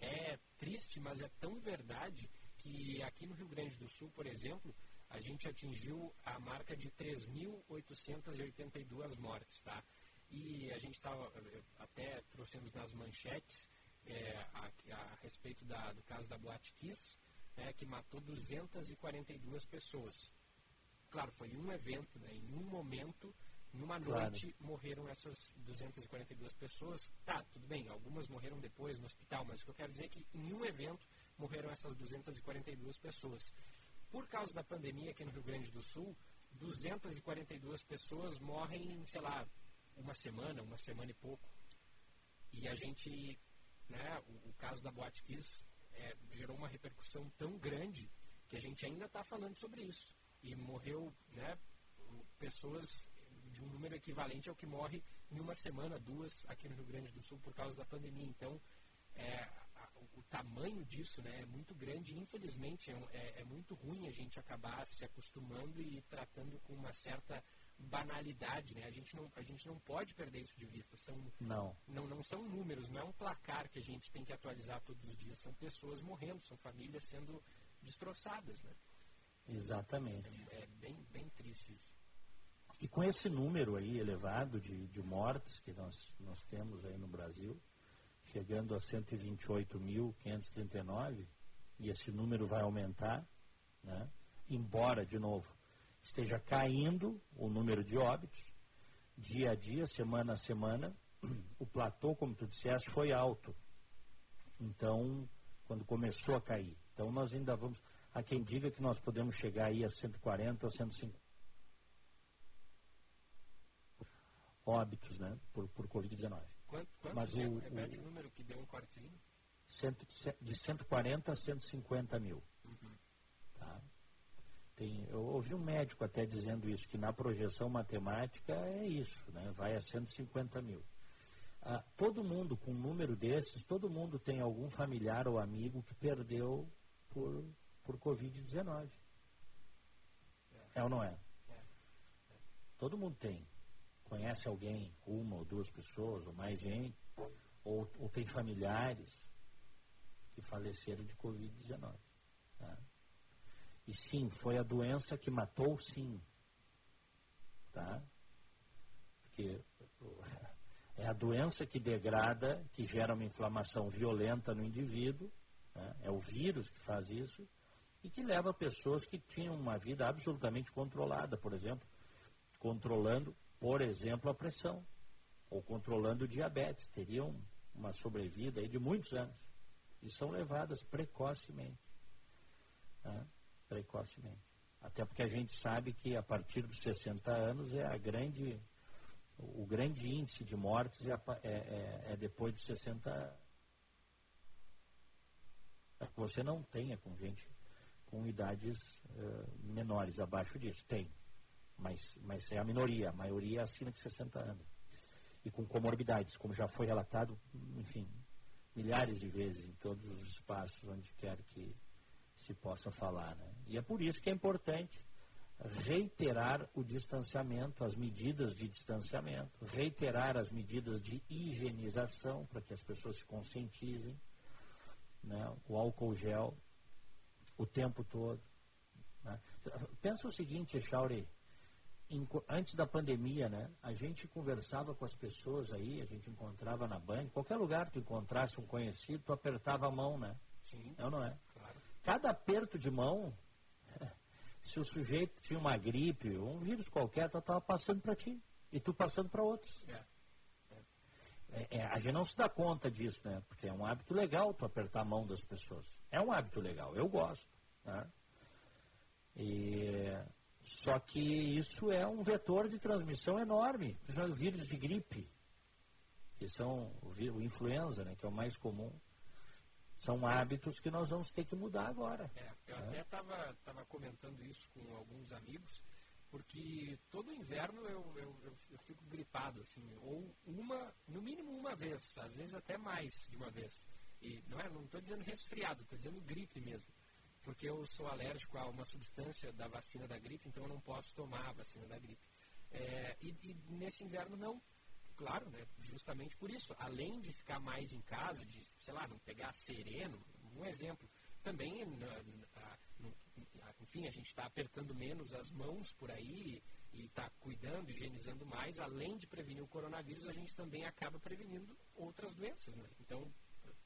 é triste, mas é tão verdade que aqui no Rio Grande do Sul, por exemplo, a gente atingiu a marca de 3.882 mortes, tá? E a gente estava, até trouxemos nas manchetes, é, a, a, respeito da, do caso da Boate Kiss, né, que matou 242 pessoas. Claro, foi um evento, né, em um momento, numa noite, claro. morreram essas 242 pessoas. Tá, tudo bem, algumas morreram depois no hospital, mas o que eu quero dizer é que em um evento morreram essas 242 pessoas. Por causa da pandemia aqui no Rio Grande do Sul, 242 pessoas morrem, sei lá, uma semana, uma semana e pouco. E a gente né, o, o caso da Boate Kiss é, gerou uma repercussão tão grande que a gente ainda está falando sobre isso. E morreu né, pessoas de um número equivalente ao que morre em uma semana, duas, aqui no Rio Grande do Sul por causa da pandemia. Então, é, a, o tamanho disso né, é muito grande. Infelizmente, é, é, é muito ruim a gente acabar se acostumando e tratando com uma certa banalidade, né? A gente não, a gente não pode perder isso de vista. São, não. não. Não são números, não é um placar que a gente tem que atualizar todos os dias. São pessoas morrendo, são famílias sendo destroçadas, né? Exatamente. É, é bem, bem triste isso. E com esse número aí elevado de, de mortes que nós, nós temos aí no Brasil, chegando a 128.539, e esse número vai aumentar, né? embora, de novo, esteja caindo o número de óbitos, dia a dia, semana a semana, o platô, como tu disseste, foi alto. Então, quando começou a cair. Então, nós ainda vamos. Há quem diga que nós podemos chegar aí a 140, 150 óbitos, né, por, por Covid-19. Quanto, quanto Mas o, repete o, número que deu um cortezinho? Cento, de 140 a 150 mil. Tem, eu ouvi um médico até dizendo isso, que na projeção matemática é isso, né? vai a 150 mil. Ah, todo mundo com um número desses, todo mundo tem algum familiar ou amigo que perdeu por, por Covid-19. É. ou não é? é? Todo mundo tem. Conhece alguém, uma ou duas pessoas, ou mais gente, ou, ou tem familiares que faleceram de Covid-19. Tá? E sim, foi a doença que matou, sim. Tá? Porque é a doença que degrada, que gera uma inflamação violenta no indivíduo, né? é o vírus que faz isso, e que leva pessoas que tinham uma vida absolutamente controlada, por exemplo, controlando, por exemplo, a pressão, ou controlando o diabetes, teriam uma sobrevida de muitos anos, e são levadas precocemente. Né? Precocemente. Até porque a gente sabe que a partir dos 60 anos é a grande, o grande índice de mortes é, é, é, é depois dos 60 anos. Você não tenha com gente com idades uh, menores, abaixo disso. Tem. Mas, mas é a minoria, a maioria é acima de 60 anos. e com comorbidades, como já foi relatado, enfim, milhares de vezes em todos os espaços onde quer que se possa falar. Né? E é por isso que é importante reiterar o distanciamento, as medidas de distanciamento, reiterar as medidas de higienização para que as pessoas se conscientizem, né? o álcool gel o tempo todo. Né? Pensa o seguinte, Chauri, antes da pandemia, né, a gente conversava com as pessoas aí, a gente encontrava na banca, qualquer lugar que tu encontrasse um conhecido, tu apertava a mão, né? Sim. Não, não é? Cada aperto de mão, se o sujeito tinha uma gripe, um vírus qualquer, tu estava passando para ti e tu passando para outros. É. É, é, a gente não se dá conta disso, né? Porque é um hábito legal tu apertar a mão das pessoas. É um hábito legal, eu gosto. Né? E só que isso é um vetor de transmissão enorme, principalmente vírus de gripe, que são o, o influenza, né, que é o mais comum. São hábitos que nós vamos ter que mudar agora. É, eu né? até estava comentando isso com alguns amigos, porque todo inverno eu, eu, eu, eu, fico gripado, assim, ou uma, no mínimo uma vez, às vezes até mais de uma vez. E não é, não estou dizendo resfriado, estou dizendo gripe mesmo porque eu sou alérgico a uma substância da vacina da gripe, então eu não posso tomar a vacina da gripe. É, e, e, nesse inverno não, claro, né, justamente por isso, além de ficar mais em casa, de, sei lá, não pegar sereno, um exemplo, também, enfim, a gente está apertando menos as mãos por aí e está cuidando, higienizando mais, além de prevenir o coronavírus, a gente também acaba prevenindo outras doenças, né? Então,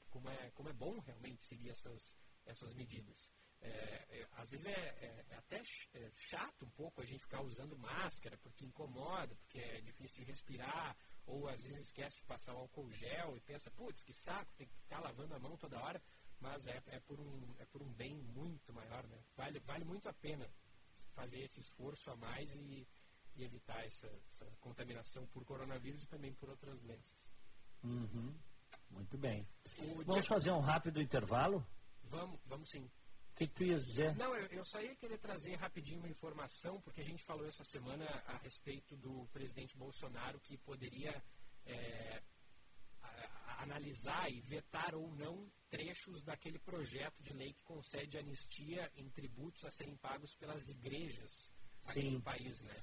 como é, como é bom realmente seguir essas, essas medidas. É, é, às vezes é, é, é até é, chato um pouco a gente ficar usando máscara porque incomoda, porque é difícil de respirar, ou às vezes esquece de passar o álcool gel e pensa, putz, que saco, tem que ficar lavando a mão toda hora, mas é, é, por, um, é por um bem muito maior, né? Vale, vale muito a pena fazer esse esforço a mais e, e evitar essa, essa, contaminação por coronavírus e também por outras doenças. Uhum. Muito bem. O Vamos dia... fazer um rápido intervalo? Vamos, vamos sim que, que tu ias dizer? Não, eu, eu só ia querer trazer rapidinho uma informação, porque a gente falou essa semana a respeito do presidente Bolsonaro que poderia é, a, a, analisar e vetar ou não trechos daquele projeto de lei que concede anistia em tributos a serem pagos pelas igrejas aqui Sim. no país, né?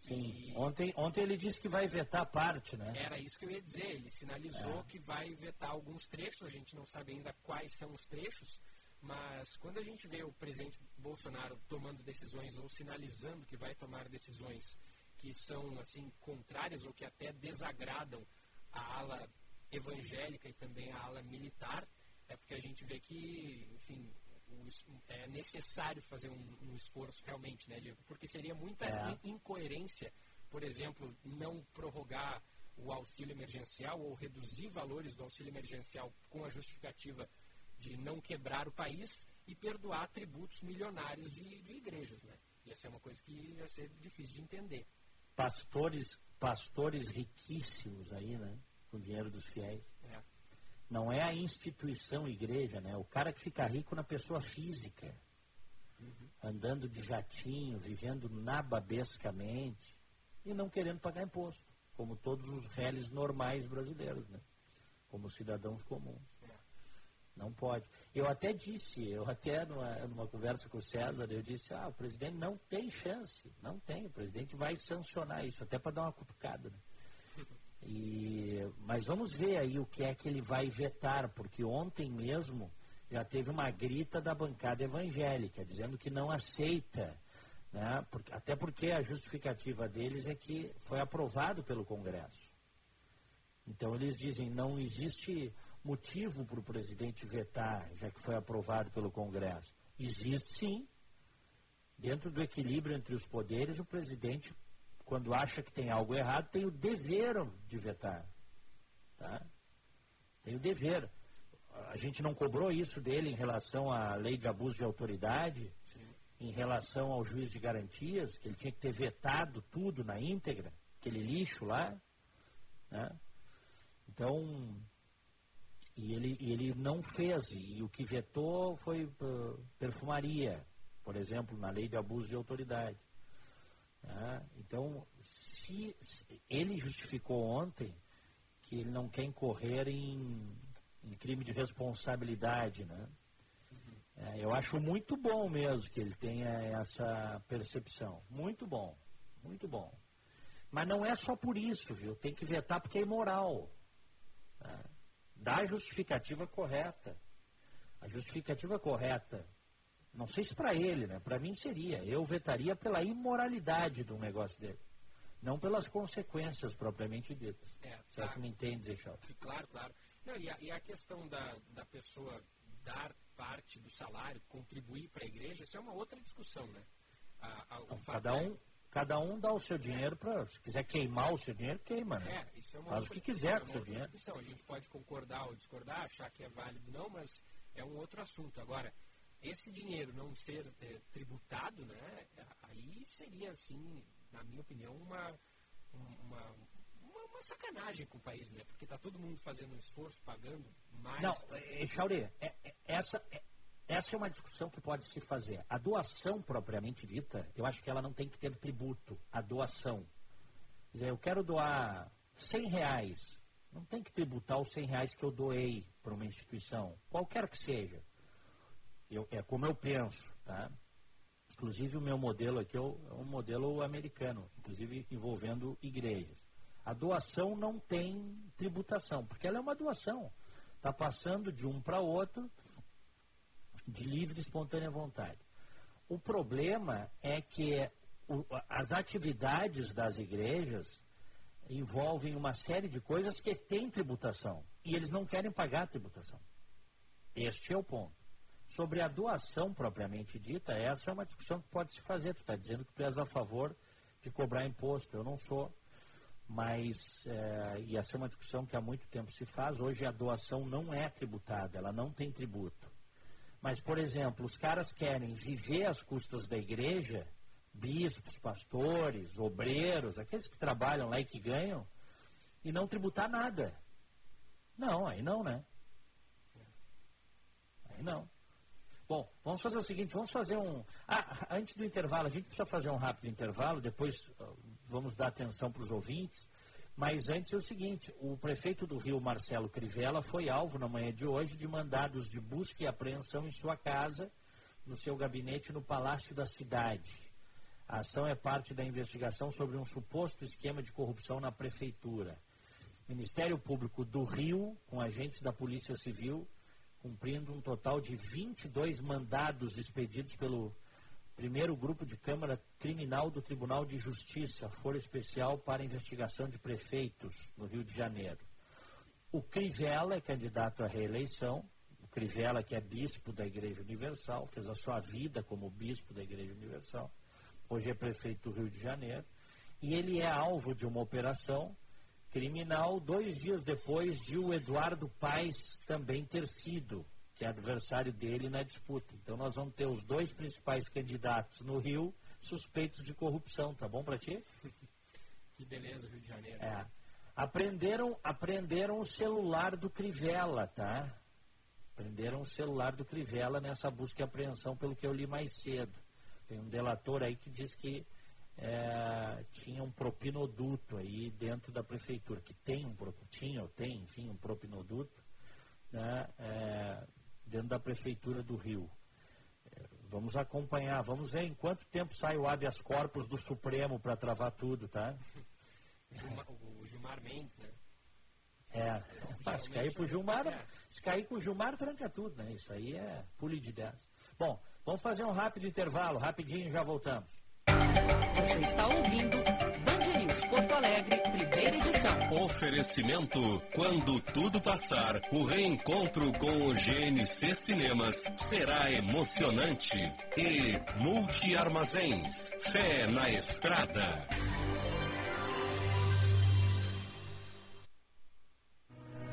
Sim. E... Ontem, ontem ele disse que vai vetar parte, né? Era isso que eu ia dizer. Ele sinalizou é. que vai vetar alguns trechos, a gente não sabe ainda quais são os trechos, mas quando a gente vê o presidente Bolsonaro tomando decisões ou sinalizando que vai tomar decisões que são assim contrárias ou que até desagradam a ala evangélica e também a ala militar, é porque a gente vê que, enfim, é necessário fazer um, um esforço realmente, né, Diego? Porque seria muita é. incoerência, por exemplo, não prorrogar o auxílio emergencial ou reduzir valores do auxílio emergencial com a justificativa de não quebrar o país e perdoar tributos milionários de, de igrejas, né? Ia ser uma coisa que ia ser difícil de entender. Pastores, pastores riquíssimos aí, né? Com dinheiro dos fiéis. É. Não é a instituição igreja, né? O cara que fica rico na pessoa física. Uhum. Andando de jatinho, vivendo nababescamente e não querendo pagar imposto, como todos os réis normais brasileiros, né? Como cidadãos comuns. Não pode. Eu até disse, eu até numa, numa conversa com o César, eu disse, ah, o presidente não tem chance, não tem, o presidente vai sancionar isso, até para dar uma cutucada. Né? E, mas vamos ver aí o que é que ele vai vetar, porque ontem mesmo já teve uma grita da bancada evangélica, dizendo que não aceita, né? porque, até porque a justificativa deles é que foi aprovado pelo Congresso. Então eles dizem, não existe motivo para o presidente vetar, já que foi aprovado pelo Congresso? Existe sim. Dentro do equilíbrio entre os poderes, o presidente, quando acha que tem algo errado, tem o dever de vetar. Tá? Tem o dever. A gente não cobrou isso dele em relação à lei de abuso de autoridade, sim. em relação ao juiz de garantias, que ele tinha que ter vetado tudo na íntegra, aquele lixo lá. Né? Então, e ele, ele não fez, e o que vetou foi uh, perfumaria, por exemplo, na lei de abuso de autoridade. Né? Então, se, se ele justificou ontem que ele não quer incorrer em, em crime de responsabilidade, né? É, eu acho muito bom mesmo que ele tenha essa percepção. Muito bom, muito bom. Mas não é só por isso, viu? Tem que vetar porque é imoral. Né? Dá a justificativa correta. A justificativa correta, não sei se para ele, né? Para mim seria. Eu vetaria pela imoralidade do negócio dele. Não pelas consequências propriamente ditas. É, Será tá. que me entende, Zé Claro, claro. Não, e, a, e a questão da, da pessoa dar parte do salário, contribuir para a igreja, isso é uma outra discussão, né? A, a, então, cada, um, é... cada um dá o seu dinheiro para. Se quiser queimar o seu dinheiro, queima, né? É, isso é uma Faz o que quiser com o seu dinheiro. Discussão. A gente pode concordar ou discordar, achar que é válido não, mas é um outro assunto. Agora, esse dinheiro não ser é, tributado, né? Aí seria, assim, na minha opinião, uma, uma, uma, uma, sacanagem com o país, né? Porque está todo mundo fazendo um esforço, pagando mais. Não, é, Chauri, é, é, essa, é, essa é uma discussão que pode se fazer. A doação propriamente dita, eu acho que ela não tem que ter tributo. A doação. Quer dizer, eu quero doar 100 reais. Não tem que tributar os 100 reais que eu doei para uma instituição, qualquer que seja. Eu, é como eu penso, tá? Inclusive o meu modelo aqui é, é um modelo americano, inclusive envolvendo igrejas. A doação não tem tributação, porque ela é uma doação. Está passando de um para outro de livre e espontânea vontade. O problema é que o, as atividades das igrejas envolvem uma série de coisas que têm tributação e eles não querem pagar a tributação. Este é o ponto. Sobre a doação propriamente dita, essa é uma discussão que pode se fazer. Tu está dizendo que tu és a favor de cobrar imposto. Eu não sou. Mas, é, e essa é uma discussão que há muito tempo se faz. Hoje a doação não é tributada, ela não tem tributo. Mas, por exemplo, os caras querem viver às custas da igreja, bispos, pastores, obreiros, aqueles que trabalham lá e que ganham, e não tributar nada. Não, aí não, né? Aí não. Bom, vamos fazer o seguinte, vamos fazer um... Ah, antes do intervalo, a gente precisa fazer um rápido intervalo, depois uh, vamos dar atenção para os ouvintes, mas antes é o seguinte, o prefeito do Rio, Marcelo Crivella, foi alvo na manhã de hoje de mandados de busca e apreensão em sua casa, no seu gabinete no Palácio da Cidade. A ação é parte da investigação sobre um suposto esquema de corrupção na prefeitura. Ministério Público do Rio, com agentes da Polícia Civil, cumprindo um total de 22 mandados expedidos pelo primeiro grupo de Câmara Criminal do Tribunal de Justiça, Foro Especial para Investigação de Prefeitos, no Rio de Janeiro. O Crivella é candidato à reeleição, o Crivella, que é bispo da Igreja Universal, fez a sua vida como bispo da Igreja Universal, hoje é prefeito do Rio de Janeiro, e ele é alvo de uma operação criminal dois dias depois de o Eduardo Paes também ter sido, que é adversário dele na disputa. Então nós vamos ter os dois principais candidatos no Rio suspeitos de corrupção, tá bom para ti? Que beleza, Rio de Janeiro. É. Aprenderam, aprenderam o celular do Crivella, tá? Aprenderam o celular do Crivella nessa busca e apreensão, pelo que eu li mais cedo. Tem um delator aí que diz que é, tinha um propinoduto aí dentro da prefeitura, que tem um tinha ou tem, enfim, um propinoduto né, é, dentro da prefeitura do Rio. É, vamos acompanhar, vamos ver em quanto tempo sai o habeas corpus do Supremo para travar tudo, tá? o Gilmar Mendes, né? É, ah, se cair pro Gilmar, é. se cair com o Gilmar, tranca tudo, né? Isso aí é pule de 10. Bom, vamos fazer um rápido intervalo, rapidinho já voltamos. Você está ouvindo Band News Porto Alegre, primeira edição. Oferecimento: quando tudo passar, o reencontro com o GNC Cinemas será emocionante. E Multi Armazéns, fé na estrada.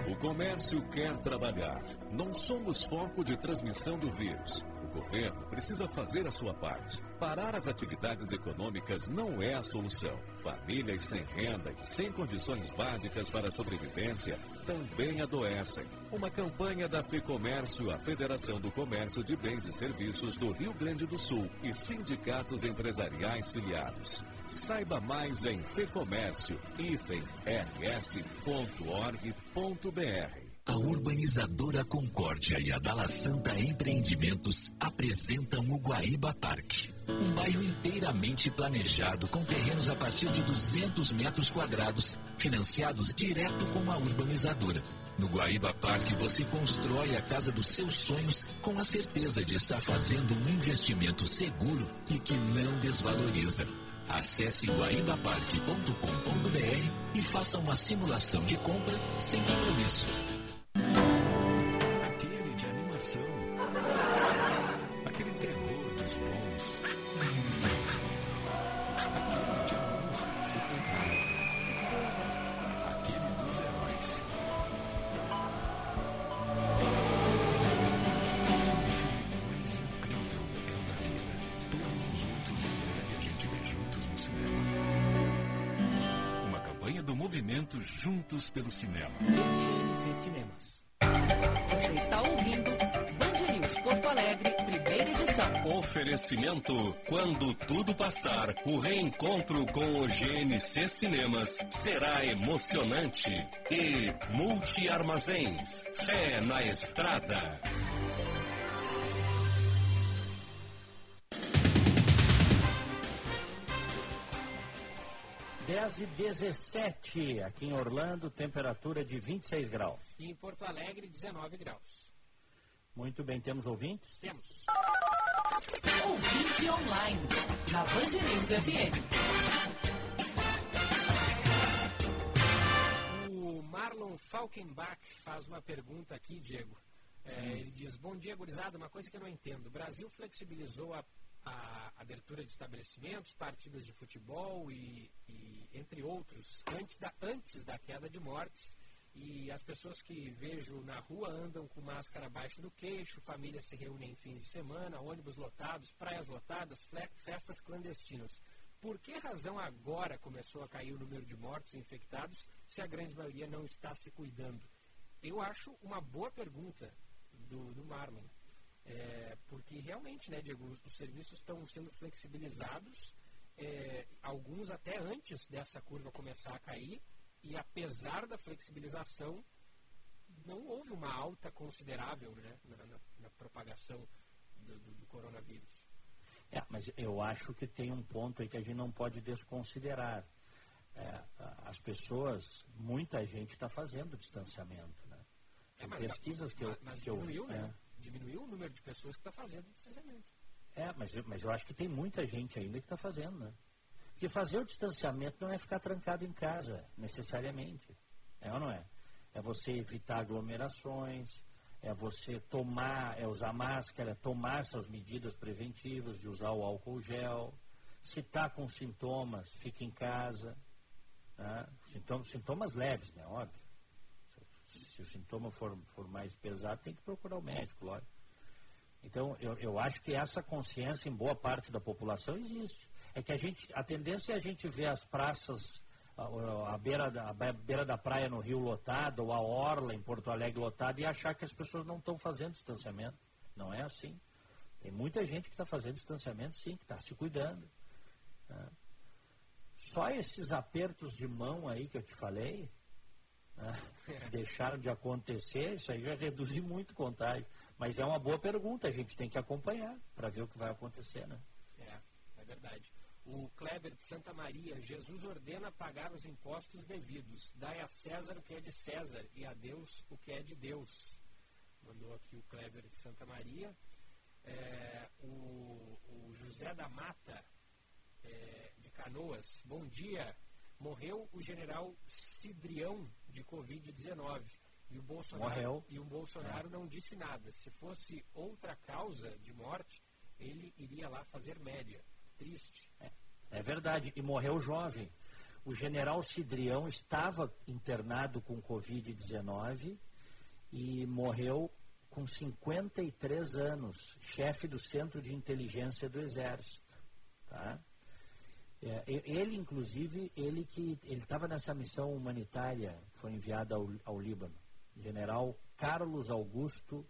O comércio quer trabalhar. Não somos foco de transmissão do vírus governo precisa fazer a sua parte. Parar as atividades econômicas não é a solução. Famílias sem renda e sem condições básicas para a sobrevivência também adoecem. Uma campanha da FEComércio, a Federação do Comércio de Bens e Serviços do Rio Grande do Sul e sindicatos empresariais filiados. Saiba mais em fecomércio-rs.org.br. A urbanizadora Concórdia e a Dala Santa Empreendimentos apresentam o Guaíba Parque. Um bairro inteiramente planejado com terrenos a partir de 200 metros quadrados, financiados direto com a urbanizadora. No Guaíba Parque você constrói a casa dos seus sonhos com a certeza de estar fazendo um investimento seguro e que não desvaloriza. Acesse guaibaparque.com.br e faça uma simulação de compra sem compromisso. Juntos pelo Cinema. GNC Cinemas. Você está ouvindo Band News Porto Alegre, primeira edição. Oferecimento: quando tudo passar, o reencontro com o GNC Cinemas será emocionante. E Multi Armazéns, fé na estrada. 10 e 17 aqui em Orlando, temperatura de 26 graus. E em Porto Alegre, 19 graus. Muito bem, temos ouvintes? Temos. Ouvinte online, na Band News FM. O Marlon Falkenbach faz uma pergunta aqui, Diego. É, Ele diz: Bom dia, gurizada. Uma coisa que eu não entendo. O Brasil flexibilizou a, a abertura de estabelecimentos, partidas de futebol e, e entre outros, antes da, antes da queda de mortes. E as pessoas que vejo na rua andam com máscara abaixo do queixo, famílias se reúnem em fins de semana, ônibus lotados, praias lotadas, festas clandestinas. Por que razão agora começou a cair o número de mortos e infectados se a grande maioria não está se cuidando? Eu acho uma boa pergunta do, do Marlon. É, porque realmente, né, Diego, os, os serviços estão sendo flexibilizados, é, alguns até antes dessa curva começar a cair, e apesar da flexibilização, não houve uma alta considerável né, na, na- na propagação do, do- do coronavírus. É, mas eu acho que tem um ponto aí que a gente não pode desconsiderar. É, a- as pessoas, muita gente está fazendo distanciamento. Né? É, pesquisas que eu, mas, mas que eu diminuiu, né? Diminuiu o número de pessoas que está fazendo distanciamento. É, mas eu, mas eu acho que tem muita gente ainda que está fazendo, né? Porque fazer o distanciamento não é ficar trancado em casa, necessariamente. É ou não é? É você evitar aglomerações, é você tomar, é usar máscara, tomar essas medidas preventivas de usar o álcool gel. Se está com sintomas, fica em casa. Né? Sintomas leves, né? Óbvio. Se, o sintoma for, for mais pesado, tem que procurar o médico, lógico. Então, eu, eu acho que essa consciência em boa parte da população existe. É que a gente, a tendência é a gente ver as praças, a, a beira, da, a be- beira da praia no Rio lotada, ou a orla em Porto Alegre lotada, e achar que as pessoas não estão fazendo distanciamento. Não é assim. Tem muita gente que está fazendo distanciamento, sim, que está se cuidando. né? Só esses apertos de mão aí que eu te falei, né, deixaram de acontecer, isso aí já reduz muito o contágio. Mas é uma boa pergunta, a gente tem que acompanhar para ver o que vai acontecer, né? É, é verdade. O Kleber de Santa Maria, Jesus ordena pagar os impostos devidos. Dai a César o que é de César e a Deus o que é de Deus. Mandou aqui o Kleber de Santa Maria. É, o, o José da Mata, é, de Canoas, bom dia. Morreu o general Cidrião de Covid-19. E o Bolsonaro, Morreu. E o Bolsonaro não disse nada. Se fosse outra causa de morte, ele iria lá fazer média. Triste. É verdade, e morreu jovem. O general Cidrião estava internado com Covid-19 e morreu com 53 anos, chefe do Centro de Inteligência do Exército. Tá? É, ele, inclusive, ele que ele estava nessa missão humanitária que foi enviada ao, ao Líbano. General Carlos Augusto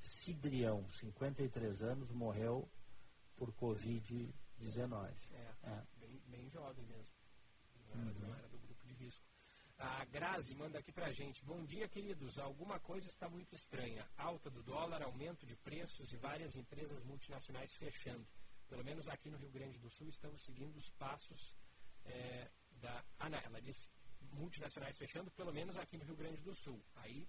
Cidrião, 53 anos, morreu por Covid-19. É, é, Bem, bem jovem mesmo. Não era, uhum. não era do grupo de risco. A Grazi manda aqui pra gente. Bom dia, queridos. Alguma coisa está muito estranha. Alta do dólar, aumento de preços e várias empresas multinacionais fechando. Pelo menos aqui no Rio Grande do Sul estamos seguindo os passos é, da. Não, ela disse multinacionais fechando, pelo menos aqui no Rio Grande do Sul. Aí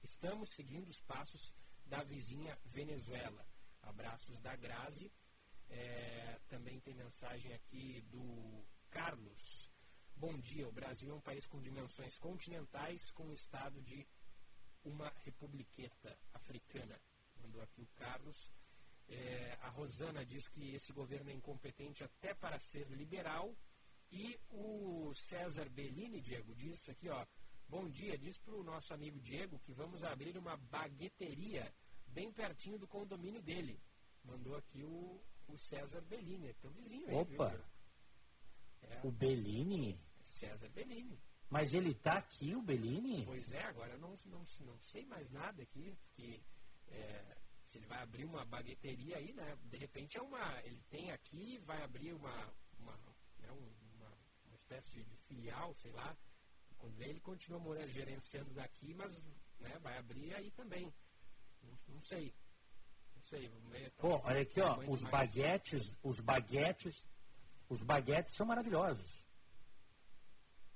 estamos seguindo os passos da vizinha Venezuela. Abraços da Grazi. É, também tem mensagem aqui do Carlos. Bom dia, o Brasil é um país com dimensões continentais, com o estado de uma republiqueta africana. Mandou aqui o Carlos. É, a Rosana diz que esse governo é incompetente até para ser liberal. E o César Bellini, Diego, diz aqui, ó. Bom dia, diz para o nosso amigo Diego que vamos abrir uma bagueteria bem pertinho do condomínio dele. Mandou aqui o, o César Bellini, é teu vizinho aí. Opa! Viu, é. O Bellini? César Bellini. Mas ele está aqui, o Bellini? Pois é, agora eu não, não, não sei mais nada aqui, porque é, se ele vai abrir uma bagueteria aí, né? De repente é uma. Ele tem aqui, vai abrir uma, uma, né, uma, uma espécie de, de, filial, sei lá. Quando ele continua morando, gerenciando daqui, mas né, vai abrir aí também. Não, não sei. Não sei. Pô, olha aqui, ó, os baguetes, os baguetes, os baguetes são maravilhosos.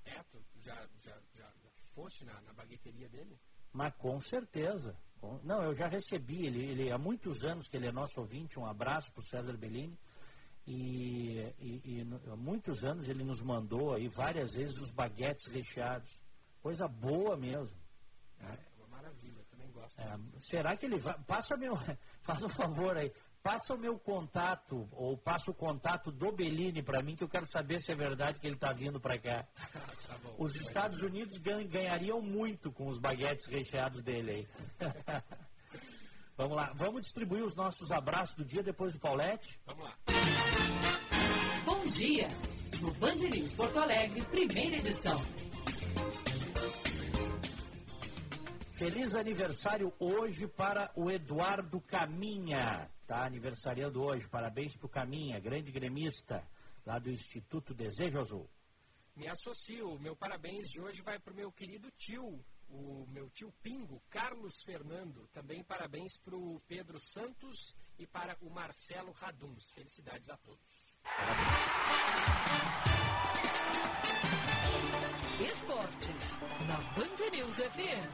É, tu já, já, já, já foste na, na bagueteria dele? Mas com certeza. Não, eu já recebi, ele, ele há muitos anos que ele é nosso ouvinte, um abraço para o César Bellini. E, e, e há muitos anos ele nos mandou aí várias vezes os baguetes recheados. Coisa boa mesmo. É, é uma maravilha, também gosto. É, será que ele vai. Passa meu. Faz um favor aí. Passa o meu contato, ou passa o contato do Bellini para mim, que eu quero saber se é verdade que ele está vindo para cá. tá bom, os Estados Unidos ganhariam muito com os baguetes recheados dele aí. Vamos lá, vamos distribuir os nossos abraços do dia depois do Paulette? Vamos lá. Bom dia! No Band News Porto Alegre, primeira edição. Feliz aniversário hoje para o Eduardo Caminha está aniversariando hoje. Parabéns para o Caminha, grande gremista lá do Instituto Desejo Azul. Me associo. Meu parabéns de hoje vai para o meu querido tio, o meu tio Pingo, Carlos Fernando. Também parabéns para o Pedro Santos e para o Marcelo Raduns. Felicidades a todos. Esportes, na Band News FM.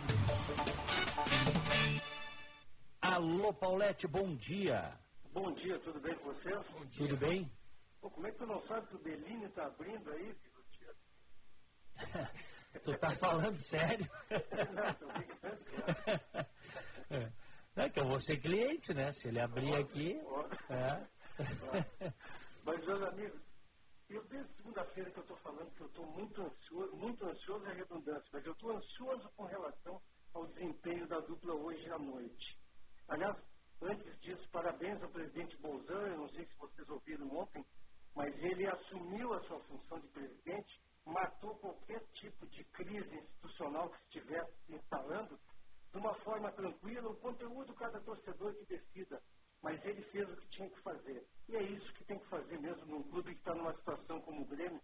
Alô, Paulette, bom dia. Bom dia, tudo bem com você? Bom dia. Tudo bem? Pô, como é que tu não sabe que o Bellini está abrindo aí, filho? tu tá falando sério? não. Não, é que eu vou ser cliente, né? Se ele abrir aqui. É. Mas, meus amigos, eu desde segunda-feira que eu estou falando que eu estou muito ansioso, muito ansioso é redundância, mas eu estou ansioso com relação ao desempenho da dupla hoje à noite. Aliás, antes disso, parabéns ao presidente Bolsonaro, eu não sei se vocês ouviram ontem, mas ele assumiu a sua função de presidente, matou qualquer tipo de crise institucional que estivesse instalando, de uma forma tranquila, o conteúdo cada torcedor que decida. Mas ele fez o que tinha que fazer. E é isso que tem que fazer mesmo num clube que está numa situação como o Grêmio,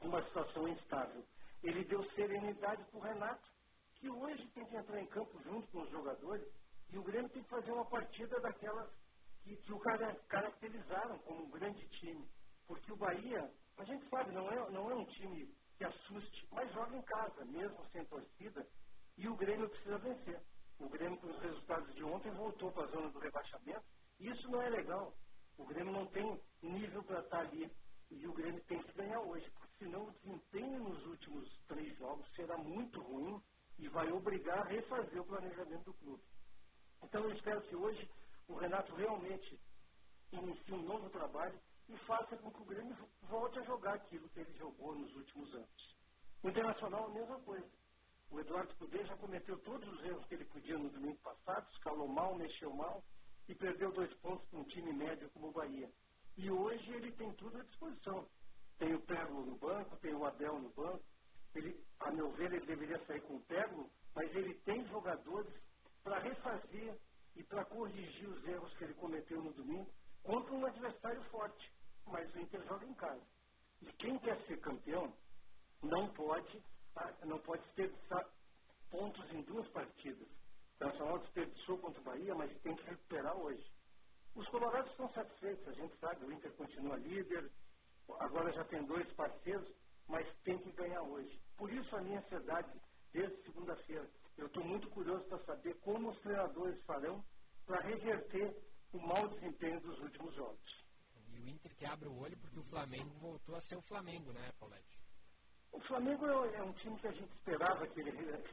uma situação instável. Ele deu serenidade para o Renato, que hoje tem que entrar em campo junto com os jogadores e o Grêmio tem que fazer uma partida daquelas que, que o cara, caracterizaram como um grande time. Porque o Bahia, a gente sabe, não é, não é um time que assuste, mas joga em casa, mesmo sem torcida, e o Grêmio precisa vencer. O Grêmio, com os resultados de ontem, voltou para a zona do rebaixamento, isso não é legal. O Grêmio não tem nível para estar ali, e o Grêmio tem que ganhar hoje, porque senão o desempenho nos últimos três jogos será muito ruim e vai obrigar a refazer o planejamento do clube. Então eu espero que hoje o Renato realmente inicie um novo trabalho e faça com que o Grêmio volte a jogar aquilo que ele jogou nos últimos anos. O Internacional a mesma coisa. O Eduardo Cudê já cometeu todos os erros que ele podia no domingo passado, escalou mal, mexeu mal e perdeu dois pontos para um time médio como o Bahia. E hoje ele tem tudo à disposição. tem o Pérgolo no banco, tem o Abel no banco. Ele, a meu ver, ele deveria sair com o Pérgolo, mas ele tem jogadores para refazer e para corrigir os erros que ele cometeu no domingo contra um adversário forte. Mas o Inter joga em casa. E quem quer ser campeão não pode, tá? não pode desperdiçar pontos em duas partidas. Nacional desperdiçou contra o Bahia, mas tem que recuperar hoje. Os colorados estão satisfeitos, a gente sabe, o Inter continua líder, agora já tem dois parceiros, mas tem que ganhar hoje. Por isso a minha ansiedade desde segunda-feira. Eu estou muito curioso para saber como os treinadores farão para reverter o mau desempenho dos últimos jogos. E o Inter que abre o olho porque o Flamengo voltou a ser o Flamengo, né, Paulette? O Flamengo é, é um time que a gente esperava que ele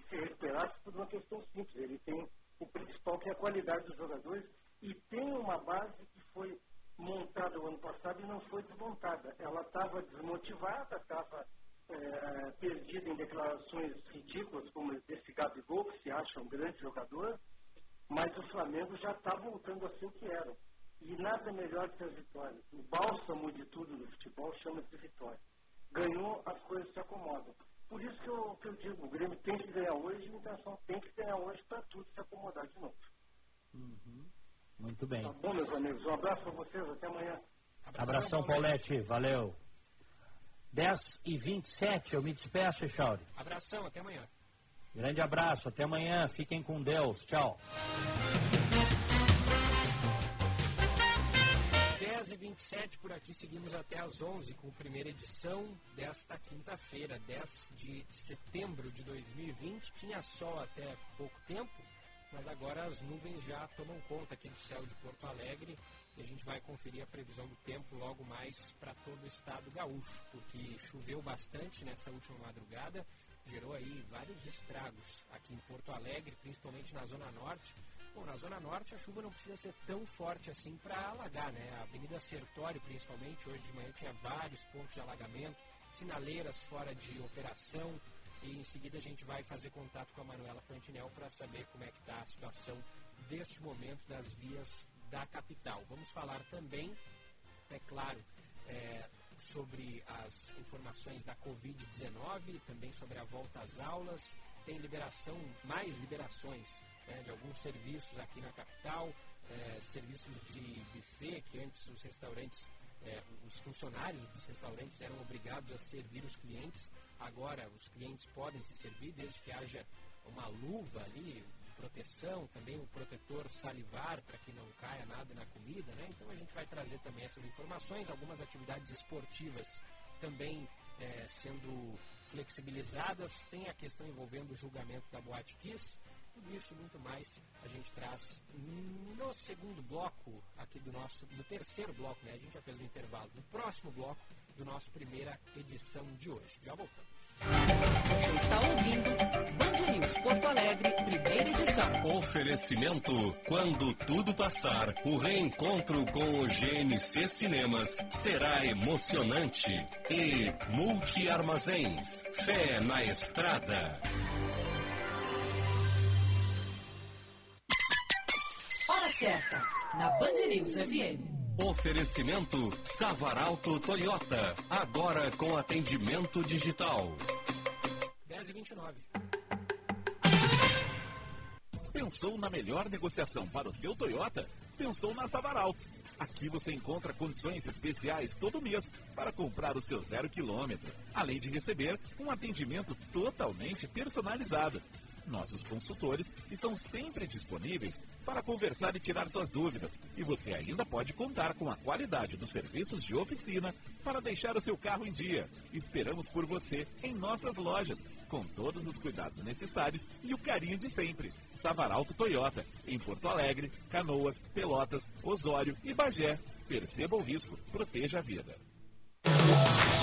se recuperasse por uma questão simples. Ele tem o principal que é a qualidade dos jogadores e tem uma base que foi montada o ano passado e não foi desmontada. Ela estava desmotivada, estava é, perdida em declarações ridículas, como desse Gabigol, que se acha um grande jogador, mas o Flamengo já está voltando a ser o que era. E nada melhor que as vitórias. O bálsamo de tudo no futebol chama-se vitória. Ganhou, as coisas se acomodam. Por isso que eu, que eu digo, o Grêmio tem que ganhar hoje e a Internacional tem que ganhar hoje para tudo se acomodar de novo. Uhum. Muito bem. Tá bom, meus amigos. Um abraço para vocês. Até amanhã. Abração, Abração Paulette. Valeu. 10 e 27 eu me despeço, Chauri. Abração, até amanhã. Grande abraço, até amanhã. Fiquem com Deus. Tchau. 10 e 27 por aqui, seguimos até às 11 com a primeira edição desta quinta-feira, 10 de setembro de 2020. Tinha sol até pouco tempo, mas agora as nuvens já tomam conta aqui do céu de Porto Alegre e a gente vai conferir a previsão do tempo logo mais para todo o estado gaúcho, porque choveu bastante nessa última madrugada, gerou aí vários estragos aqui em Porto Alegre, principalmente na Zona Norte. Bom, na Zona Norte a chuva não precisa ser tão forte assim para alagar, né? A Avenida Sertório, principalmente, hoje de manhã tinha vários pontos de alagamento, sinaleiras fora de operação, e em seguida a gente vai fazer contato com a Manuela Fantinel para saber como é que está a situação deste momento das vias da capital. Vamos falar também, é claro, é, sobre as informações da Covid-19, também sobre a volta às aulas, tem liberação, mais liberações né, de alguns serviços aqui na capital, é, serviços de buffet, que antes os restaurantes, é, os funcionários dos restaurantes eram obrigados a servir os clientes, agora os clientes podem se servir desde que haja uma luva ali, proteção, também o protetor salivar para que não caia nada na comida, né? Então a gente vai trazer também essas informações, algumas atividades esportivas também é, sendo flexibilizadas, tem a questão envolvendo o julgamento da Boate Kiss, tudo isso e muito mais a gente traz no segundo bloco aqui do nosso, no terceiro bloco, né? A gente já fez o intervalo, no próximo bloco do nosso primeira edição de hoje. Já voltamos. Você está ouvindo Band News Porto Alegre, primeira edição. Oferecimento: quando tudo passar, o reencontro com o GNC Cinemas será emocionante. E Multi Armazéns, fé na estrada. Certa, na Band News FM. Oferecimento Savaralto Toyota, agora com atendimento digital. 10 e 29. Pensou na melhor negociação para o seu Toyota? Pensou na Savaralto. Aqui você encontra condições especiais todo mês para comprar o seu zero quilômetro, além de receber um atendimento totalmente personalizado. Nossos consultores estão sempre disponíveis para conversar e tirar suas dúvidas. E você ainda pode contar com a qualidade dos serviços de oficina para deixar o seu carro em dia. Esperamos por você em nossas lojas, com todos os cuidados necessários e o carinho de sempre. Savaralto Toyota, em Porto Alegre, Canoas, Pelotas, Osório e Bagé. Perceba o risco, proteja a vida.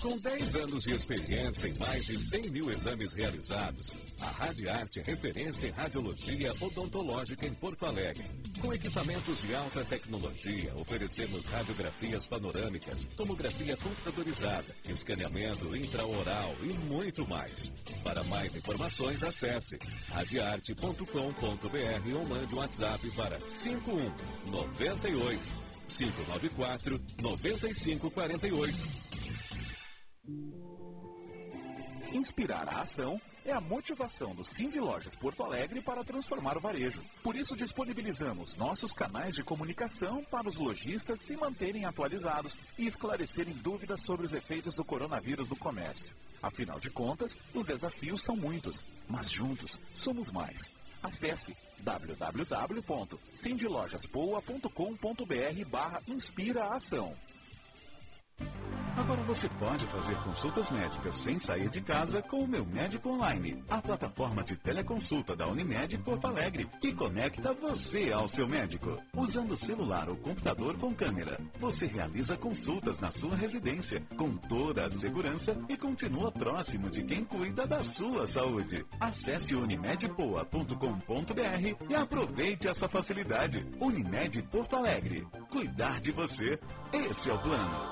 Com 10 anos de experiência e mais de 100 mil exames realizados, a Radiarte é referência em radiologia odontológica em Porto Alegre. Com equipamentos de alta tecnologia, oferecemos radiografias panorâmicas, tomografia computadorizada, escaneamento intraoral e muito mais. Para mais informações, acesse radiarte.com.br ou mande um WhatsApp para 51 98 594 9548. Inspirar a ação é a motivação do Cindy Lojas Porto Alegre para transformar o varejo. Por isso, disponibilizamos nossos canais de comunicação para os lojistas se manterem atualizados e esclarecerem dúvidas sobre os efeitos do coronavírus no comércio. Afinal de contas, os desafios são muitos, mas juntos somos mais. Acesse www.cindylojaspoa.com.br barra Inspira Ação. Agora você pode fazer consultas médicas sem sair de casa com o Meu Médico Online, a plataforma de teleconsulta da Unimed Porto Alegre, que conecta você ao seu médico. Usando celular ou computador com câmera, você realiza consultas na sua residência, com toda a segurança e continua próximo de quem cuida da sua saúde. Acesse unimedpoa.com.br e aproveite essa facilidade. Unimed Porto Alegre. Cuidar de você, esse é o plano.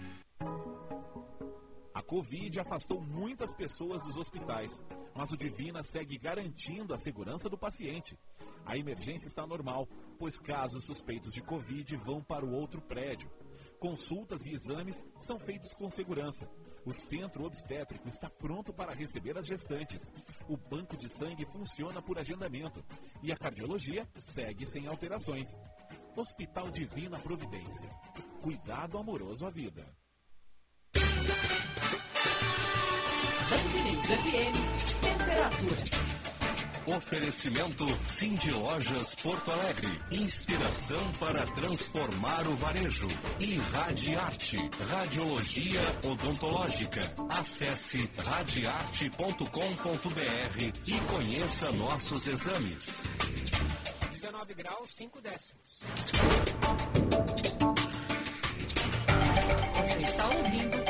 A Covid afastou muitas pessoas dos hospitais, mas o Divina segue garantindo a segurança do paciente. A emergência está normal, pois casos suspeitos de Covid vão para o outro prédio. Consultas e exames são feitos com segurança. O centro obstétrico está pronto para receber as gestantes. O banco de sangue funciona por agendamento. E a cardiologia segue sem alterações. Hospital Divina Providência. Cuidado amoroso à vida. Band News FM, temperatura. Oferecimento Cindy Lojas Porto Alegre. Inspiração para transformar o varejo. E Radiarte, Radiologia Odontológica. Acesse radiarte.com.br e conheça nossos exames. 19 graus, 5 décimos. Você está ouvindo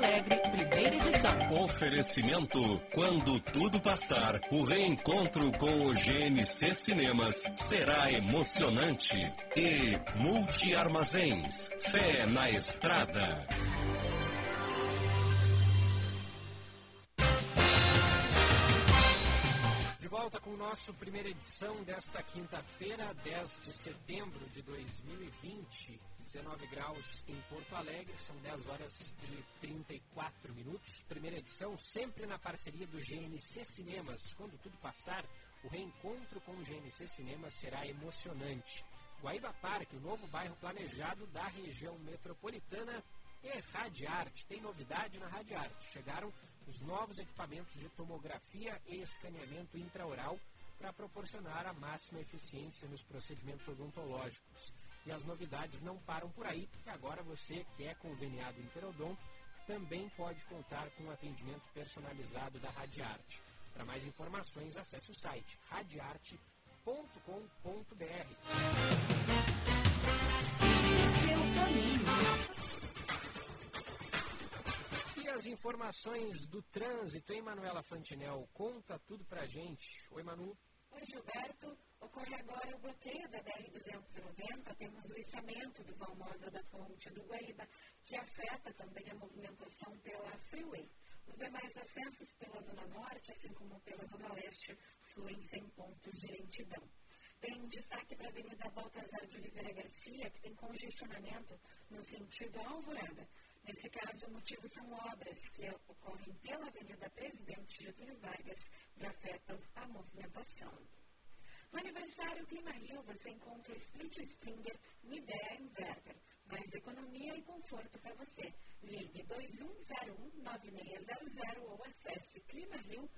Alegre, primeira edição. Oferecimento quando tudo passar, o reencontro com o GNC Cinemas será emocionante. E Multi Armazéns, fé na estrada. De volta com o nosso primeira edição desta quinta-feira, 10 de setembro de 2020. 19 graus em Porto Alegre, são 10 horas e 34 minutos. Primeira edição, sempre na parceria do GNC Cinemas. Quando tudo passar, o reencontro com o GNC Cinemas será emocionante. Guaíba Parque, o novo bairro planejado da região metropolitana e Radiarte. Tem novidade na Radiarte. Chegaram os novos equipamentos de tomografia e escaneamento intraoral para proporcionar a máxima eficiência nos procedimentos odontológicos. E as novidades não param por aí, porque agora você que é conveniado Interodonto também pode contar com um atendimento personalizado da Radiarte. Para mais informações, acesse o site radiarte.com.br. E as informações do trânsito, hein, Manuela Fantinel? Conta tudo pra gente. Oi, Manu. Oi, Gilberto. Ocorre agora o bloqueio da BR-290. Temos o içamento do vão moda da ponte do Guaíba, que afeta também a movimentação pela Freeway. Os demais acessos pela Zona Norte, assim como pela Zona Leste, fluem sem pontos de lentidão. Tem destaque para a Avenida Baltazar de Oliveira Garcia, que tem congestionamento no sentido Alvorada. Nesse caso, o motivo são obras que ocorrem pela Avenida Presidente Getúlio Vargas e afetam a movimentação. No aniversário Clima Rio, você encontra o Split Springer Midea Inverter. Mais economia e conforto para você. Ligue 2101-9600 ou acesse climario.com.br.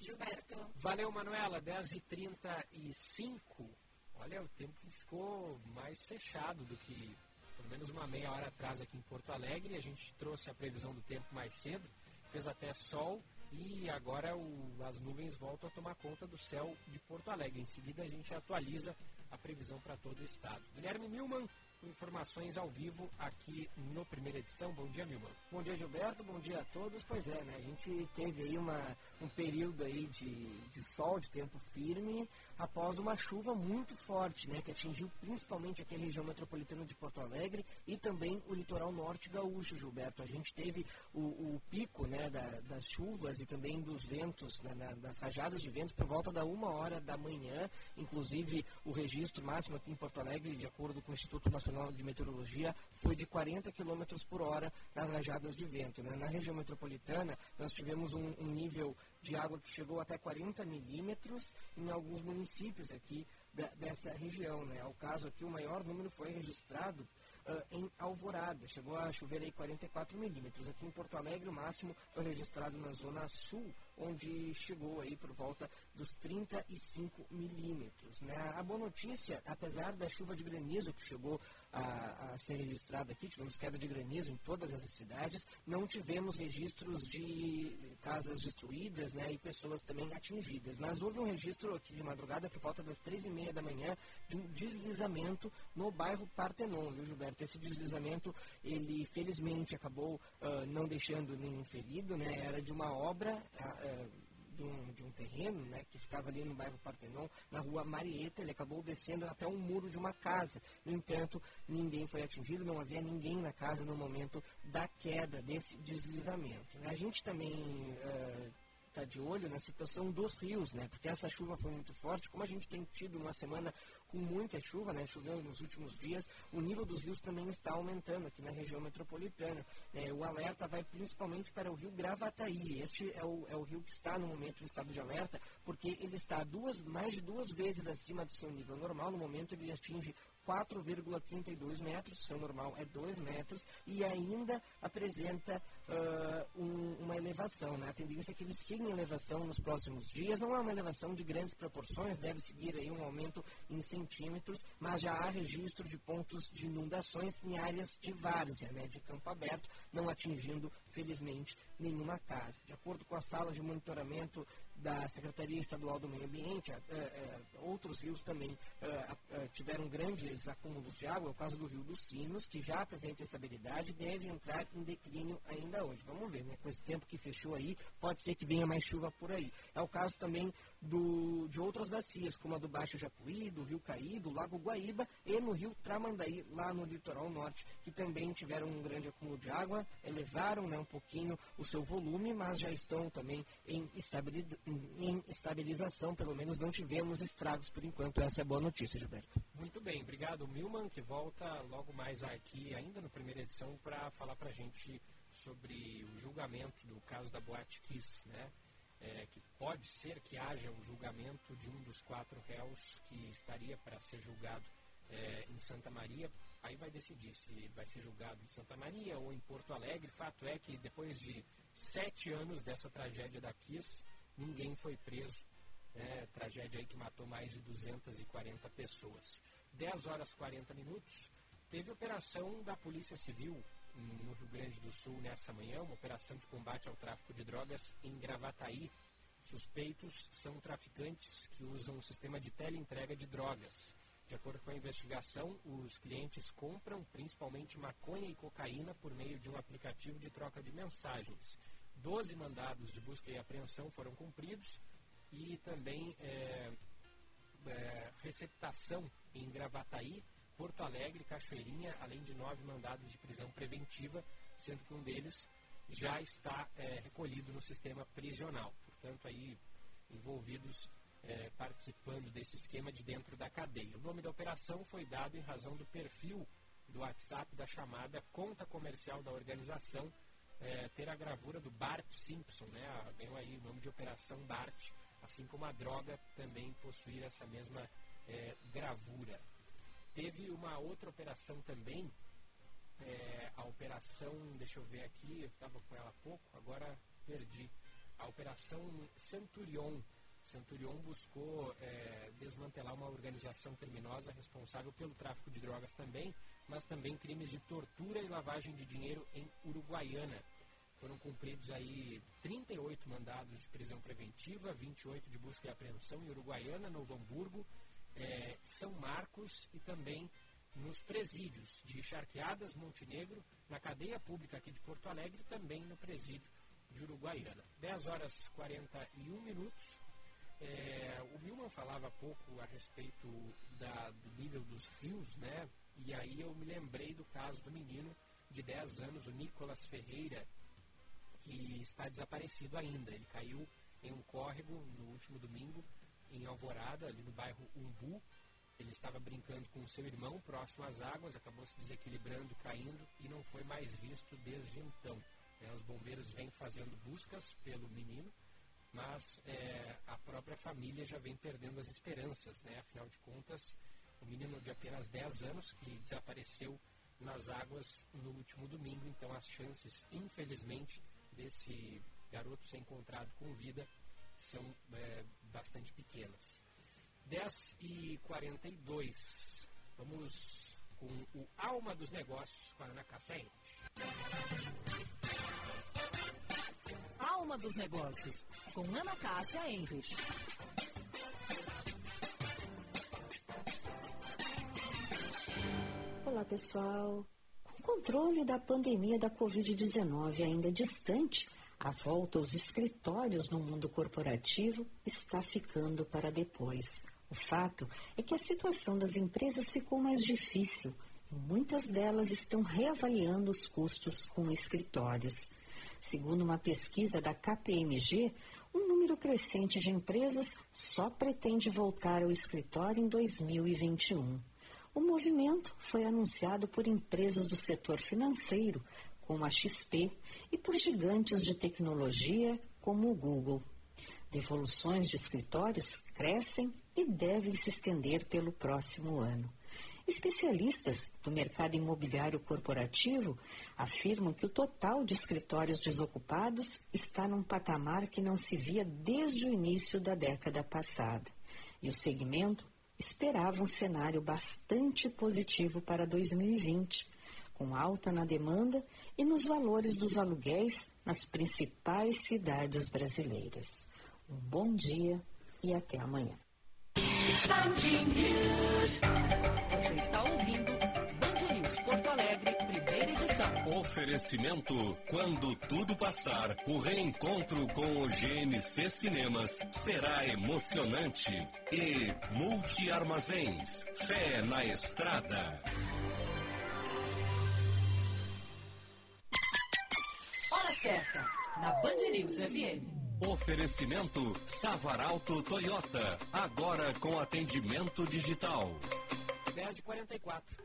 Gilberto. Valeu, Manuela. 10h35. Olha, o tempo ficou mais fechado do que pelo menos uma meia hora atrás aqui em Porto Alegre. A gente trouxe a previsão do tempo mais cedo, fez até sol e agora o, as nuvens voltam a tomar conta do céu de Porto Alegre. Em seguida a gente atualiza a previsão para todo o estado. Guilherme Milman, com informações ao vivo aqui no Primeira Edição. Bom dia, Milman. Bom dia, Gilberto. Bom dia a todos. Pois é, né? A gente teve aí uma, um período aí de, de sol, de tempo firme, após uma chuva muito forte, né? Que atingiu principalmente aqui a região metropolitana de Porto Alegre e também o litoral norte gaúcho, Gilberto. A gente teve o, o pico, né? Da, das chuvas e também dos ventos, né, na, das rajadas de ventos por volta da uma hora da manhã. Inclusive, o registro máximo aqui em Porto Alegre, de acordo com o Instituto Nacional de Meteorologia, foi de 40 km por hora nas rajadas de vento. Né? Na região metropolitana, nós tivemos um, um nível de água que chegou até 40 milímetros em alguns municípios aqui da, dessa região. Né? Ao caso aqui, o maior número foi registrado uh, em Alvorada, chegou a chover aí 44 milímetros. Aqui em Porto Alegre, o máximo foi registrado na zona sul, onde chegou aí por volta dos 35 milímetros. Né? A boa notícia, apesar da chuva de granizo que chegou a, a, ser registrada aqui, tivemos queda de granizo em todas as cidades, não tivemos registros de casas destruídas né, e pessoas também atingidas. Mas houve um registro aqui de madrugada, por volta das três e meia da manhã, de um deslizamento no bairro Partenon, viu, Gilberto? Esse deslizamento, ele felizmente acabou uh, não deixando nenhum ferido, né? Era de uma obra... Uh, de um, de um terreno, né, que ficava ali no bairro Partenon, na rua Marieta, ele acabou descendo até um muro de uma casa. No entanto, ninguém foi atingido, não havia ninguém na casa no momento da queda desse deslizamento. A gente também está de olho na situação dos rios, né? Porque essa chuva foi muito forte, como a gente tem tido uma semana com muita chuva, né? Chovendo nos últimos dias, o nível dos rios também está aumentando aqui na região metropolitana. Né? O alerta vai principalmente para o rio Gravataí. Este é o, é o rio que está no momento em estado de alerta, porque ele está duas, mais de duas vezes acima do seu nível normal. No momento ele atinge 4,32 metros, seu normal é 2 metros, e ainda apresenta uh, um, uma elevação. Né? A tendência é que ele siga em elevação nos próximos dias. Não é uma elevação de grandes proporções, deve seguir aí um aumento em centímetros, mas já há registro de pontos de inundações em áreas de várzea, né, de campo aberto, não atingindo, felizmente, nenhuma casa. De acordo com a sala de monitoramento da Secretaria Estadual do Meio Ambiente, uh, uh, outros rios também uh, tiveram grandes acúmulos de água, é o caso do Rio dos Sinos, que já apresenta estabilidade e deve entrar em declínio ainda hoje. Vamos ver, né? Com esse tempo que fechou aí, pode ser que venha mais chuva por aí. É o caso também do, de outras bacias, como a do Baixo Jacuí, do Rio Caí, do Lago Guaíba e no Rio Tramandaí, lá no litoral norte, que também tiveram um grande acúmulo de água, elevaram né, um pouquinho o seu volume, mas já estão também em, em estabilização, pelo menos não tivemos estragos por enquanto. Essa é a boa notícia, Gilberto. Muito bem, obrigado Milman, que volta logo mais aqui, ainda na primeira edição, para falar para a gente sobre o julgamento do caso da Boate Kiss, né? É, que pode ser que haja um julgamento de um dos quatro réus que estaria para ser julgado é, em Santa Maria. Aí vai decidir se vai ser julgado em Santa Maria ou em Porto Alegre. Fato é que depois de sete anos dessa tragédia da Kiss, ninguém foi preso. Né? Tragédia aí que matou mais de 240 pessoas. 10 horas 40 minutos, teve operação da Polícia Civil no Rio Grande do Sul nessa manhã, uma operação de combate ao tráfico de drogas em Gravataí. Suspeitos são traficantes que usam um sistema de teleentrega de drogas. De acordo com a investigação, os clientes compram principalmente maconha e cocaína por meio de um aplicativo de troca de mensagens. Doze mandados de busca e apreensão foram cumpridos e também é, é, receptação em Gravataí, Porto Alegre, Cachoeirinha, além de nove mandados de prisão preventiva, sendo que um deles já está é, recolhido no sistema prisional. Portanto, aí envolvidos é, participando desse esquema de dentro da cadeia. O nome da operação foi dado em razão do perfil do WhatsApp da chamada conta comercial da organização é, ter a gravura do Bart Simpson, né? Ganhou aí o nome de Operação Bart, assim como a droga também possuir essa mesma gravura. Teve uma outra operação também é, a operação, deixa eu ver aqui, eu estava com ela há pouco, agora perdi. A operação Centurion. Centurion buscou é, desmantelar uma organização criminosa responsável pelo tráfico de drogas também, mas também crimes de tortura e lavagem de dinheiro em Uruguaiana. Foram cumpridos aí 38 mandados de prisão preventiva, 28 de busca e apreensão em Uruguaiana, Novo Hamburgo, é, São Marcos e também nos presídios de Charqueadas, Montenegro, na cadeia pública aqui de Porto Alegre também no presídio de Uruguaiana. 10 horas 41 minutos. É, o Milman falava pouco a respeito da, do nível dos rios, né? E aí eu me lembrei do caso do menino de 10 anos, o Nicolas Ferreira, que está desaparecido ainda. Ele caiu em um córrego no último domingo, em Alvorada, ali no bairro Umbu. Ele estava brincando com seu irmão próximo às águas, acabou se desequilibrando, caindo e não foi mais visto desde então. É, os bombeiros vêm fazendo buscas pelo menino, mas é, a própria família já vem perdendo as esperanças. Né? Afinal de contas, o menino de apenas 10 anos que desapareceu nas águas no último domingo, então as chances, infelizmente, desse garoto ser encontrado com vida são é, bastante pequenas. 10 e 42 vamos com o Alma dos Negócios com a Ana Cássia Alma dos Negócios, com Ana Cássia Henrich. Olá, pessoal. Com o controle da pandemia da Covid-19 ainda distante, a volta aos escritórios no mundo corporativo está ficando para depois. O fato é que a situação das empresas ficou mais difícil e muitas delas estão reavaliando os custos com escritórios. Segundo uma pesquisa da KPMG, um número crescente de empresas só pretende voltar ao escritório em 2021. O movimento foi anunciado por empresas do setor financeiro, como a XP, e por gigantes de tecnologia, como o Google. Devoluções de escritórios crescem e devem se estender pelo próximo ano. Especialistas do mercado imobiliário corporativo afirmam que o total de escritórios desocupados está num patamar que não se via desde o início da década passada. E o segmento esperava um cenário bastante positivo para 2020, com alta na demanda e nos valores dos aluguéis nas principais cidades brasileiras. Um bom dia e até amanhã. Você está ouvindo Band News Porto Alegre, primeira edição. Oferecimento: quando tudo passar, o reencontro com o GNC Cinemas será emocionante. E Multi Armazéns, fé na estrada. Certa, na Band News FM. Oferecimento Savaralto Toyota, agora com atendimento digital. 10 e 44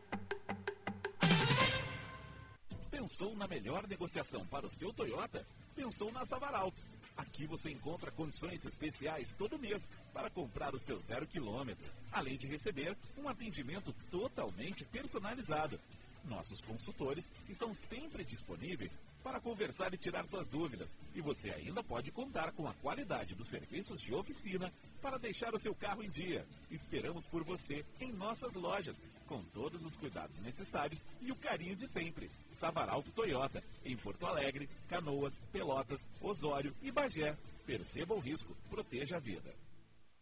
Pensou na melhor negociação para o seu Toyota? Pensou na Savaralto. Aqui você encontra condições especiais todo mês para comprar o seu zero quilômetro, além de receber um atendimento totalmente personalizado. Nossos consultores estão sempre disponíveis para conversar e tirar suas dúvidas. E você ainda pode contar com a qualidade dos serviços de oficina para deixar o seu carro em dia. Esperamos por você em nossas lojas, com todos os cuidados necessários e o carinho de sempre. Savaralto Toyota, em Porto Alegre, Canoas, Pelotas, Osório e Bagé. Perceba o risco, proteja a vida.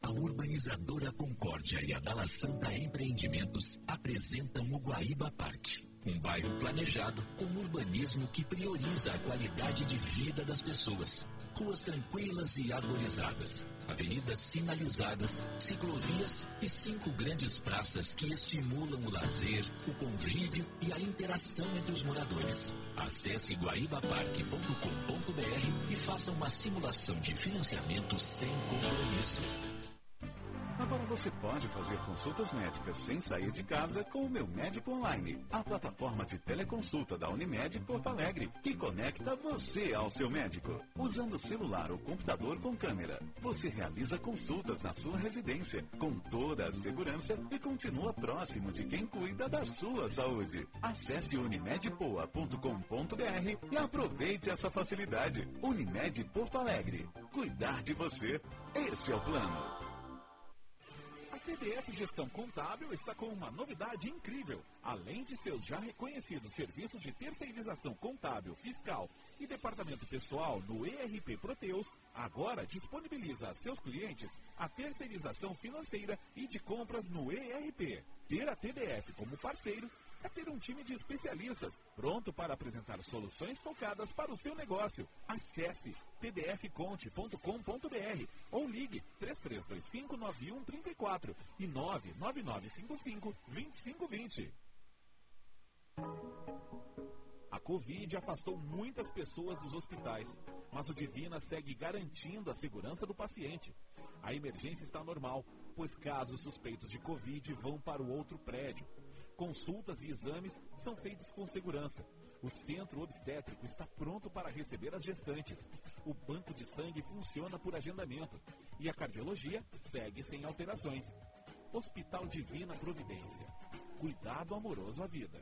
A urbanizadora Concórdia e a Dala Santa Empreendimentos apresentam o Guaíba Parque. Um bairro planejado com urbanismo que prioriza a qualidade de vida das pessoas. Ruas tranquilas e arborizadas, avenidas sinalizadas, ciclovias e cinco grandes praças que estimulam o lazer, o convívio e a interação entre os moradores. Acesse guaibaparque.com.br e faça uma simulação de financiamento sem compromisso. Agora você pode fazer consultas médicas sem sair de casa com o Meu Médico Online, a plataforma de teleconsulta da Unimed Porto Alegre, que conecta você ao seu médico. Usando celular ou computador com câmera, você realiza consultas na sua residência com toda a segurança e continua próximo de quem cuida da sua saúde. Acesse unimedpoa.com.br e aproveite essa facilidade. Unimed Porto Alegre. Cuidar de você. Esse é o plano. A TDF Gestão Contábil está com uma novidade incrível. Além de seus já reconhecidos serviços de terceirização contábil, fiscal e departamento pessoal no ERP Proteus, agora disponibiliza a seus clientes a terceirização financeira e de compras no ERP. Ter a TDF como parceiro é ter um time de especialistas pronto para apresentar soluções focadas para o seu negócio. Acesse tdfconte.com.br ou ligue 33259134 e 999552520. A Covid afastou muitas pessoas dos hospitais, mas o Divina segue garantindo a segurança do paciente. A emergência está normal, pois casos suspeitos de Covid vão para o outro prédio. Consultas e exames são feitos com segurança. O centro obstétrico está pronto para receber as gestantes. O banco de sangue funciona por agendamento. E a cardiologia segue sem alterações. Hospital Divina Providência. Cuidado amoroso à vida.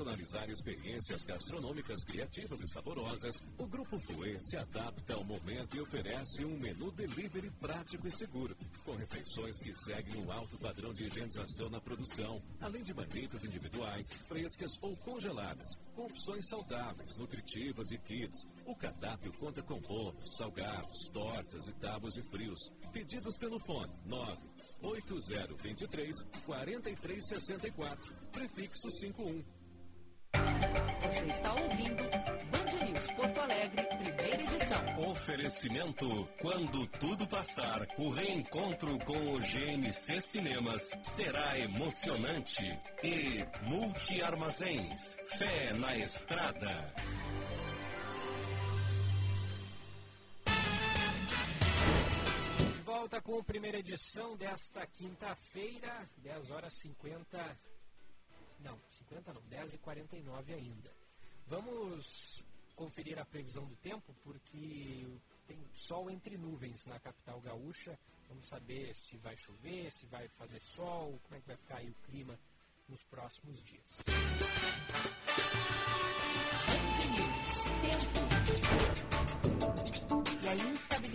Personalizar experiências gastronômicas criativas e saborosas, o Grupo Fouet se adapta ao momento e oferece um menu delivery prático e seguro, com refeições que seguem um alto padrão de higienização na produção, além de marmitas individuais, frescas ou congeladas, com opções saudáveis, nutritivas e kits. O cardápio conta com bolos, salgados, tortas e tábuas de frios. Pedidos pelo fone 9 8023 4364, prefixo 51. Você está ouvindo Band News Porto Alegre, primeira edição. Oferecimento quando tudo passar, o reencontro com o GNC Cinemas será emocionante. E Multi Armazéns, fé na estrada. Volta com a primeira edição desta quinta-feira, 10 horas 50. Não, 50 não, 10 e 49 ainda. Vamos conferir a previsão do tempo, porque tem sol entre nuvens na capital gaúcha. Vamos saber se vai chover, se vai fazer sol, como é que vai ficar aí o clima nos próximos dias.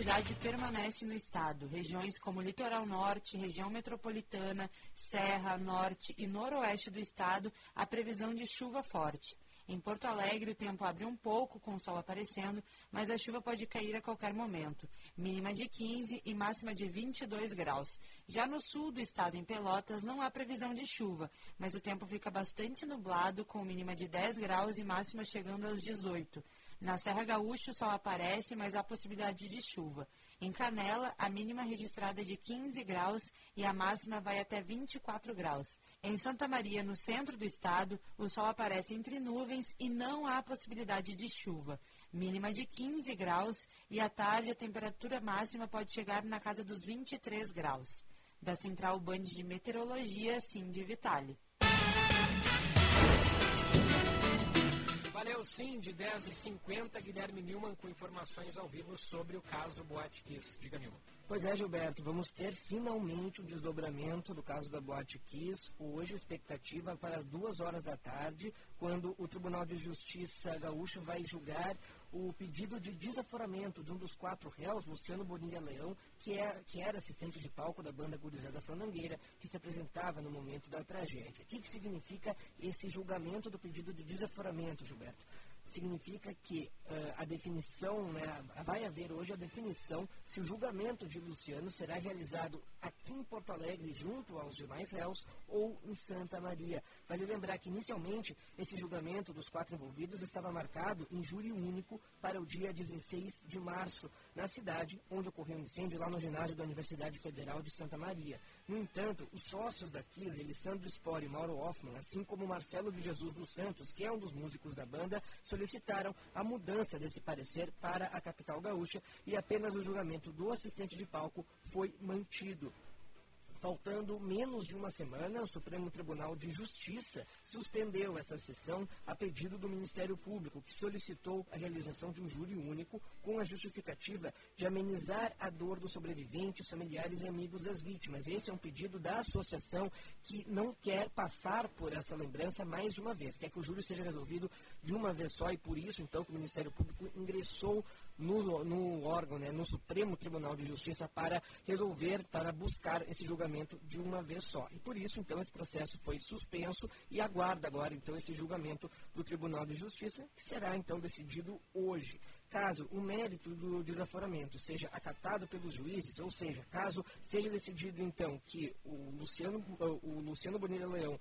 Instabilidade permanece no estado. Regiões como Litoral Norte, região metropolitana, Serra, Norte e Noroeste do estado, a previsão de chuva forte. Em Porto Alegre, o tempo abre um pouco com o sol aparecendo, mas a chuva pode cair a qualquer momento. Mínima de 15 e máxima de 22 graus. Já no sul do estado, em Pelotas, não há previsão de chuva, mas o tempo fica bastante nublado, com mínima de 10 graus e máxima chegando aos 18. Na Serra Gaúcha, o sol aparece, mas há possibilidade de chuva. Em Canela, a mínima registrada é de 15 graus e a máxima vai até 24 graus. Em Santa Maria, no centro do estado, o sol aparece entre nuvens e não há possibilidade de chuva. Mínima de 15 graus e à tarde a temperatura máxima pode chegar na casa dos 23 graus. Da Central Band de Meteorologia, Cindy Vitale. Valeu sim, de 10h50, Guilherme Newman com informações ao vivo sobre o caso Boate Kiss. Diga, Newman. Pois é, Gilberto, vamos ter finalmente o desdobramento do caso da Boate Kiss. Hoje, expectativa para as duas horas da tarde, quando o Tribunal de Justiça Gaúcho vai julgar o pedido de desaforamento de um dos quatro réus, Luciano Bonilha Leão, que, é, que era assistente de palco da banda Gurizada Fandangueira, que se apresentava no momento da tragédia. O que, que significa esse julgamento do pedido de desaforamento, Gilberto? Significa que uh, a definição, né, vai haver hoje a definição se o julgamento de Luciano será realizado aqui em Porto Alegre, junto aos demais réus, ou em Santa Maria. Vale lembrar que, inicialmente, esse julgamento dos quatro envolvidos estava marcado em júri único para o dia 16 de março, na cidade onde ocorreu o um incêndio, lá no ginásio da Universidade Federal de Santa Maria. No entanto, os sócios da Kiss, Alessandro Spore e Mauro Hoffman, assim como Marcelo de Jesus dos Santos, que é um dos músicos da banda, solicitaram a mudança desse parecer para a capital gaúcha e apenas o julgamento do assistente de palco foi mantido. Faltando menos de uma semana, o Supremo Tribunal de Justiça suspendeu essa sessão a pedido do Ministério Público, que solicitou a realização de um júri único com a justificativa de amenizar a dor dos sobreviventes, familiares e amigos das vítimas. Esse é um pedido da associação que não quer passar por essa lembrança mais de uma vez, quer que o júri seja resolvido de uma vez só e por isso, então, que o Ministério Público ingressou no, no órgão, né, no Supremo Tribunal de Justiça, para resolver, para buscar esse julgamento de uma vez só. E por isso, então, esse processo foi suspenso e aguarda agora, então, esse julgamento do Tribunal de Justiça, que será, então, decidido hoje. Caso o mérito do desaforamento seja acatado pelos juízes, ou seja, caso seja decidido, então, que o Luciano, o Luciano Bonilha Leão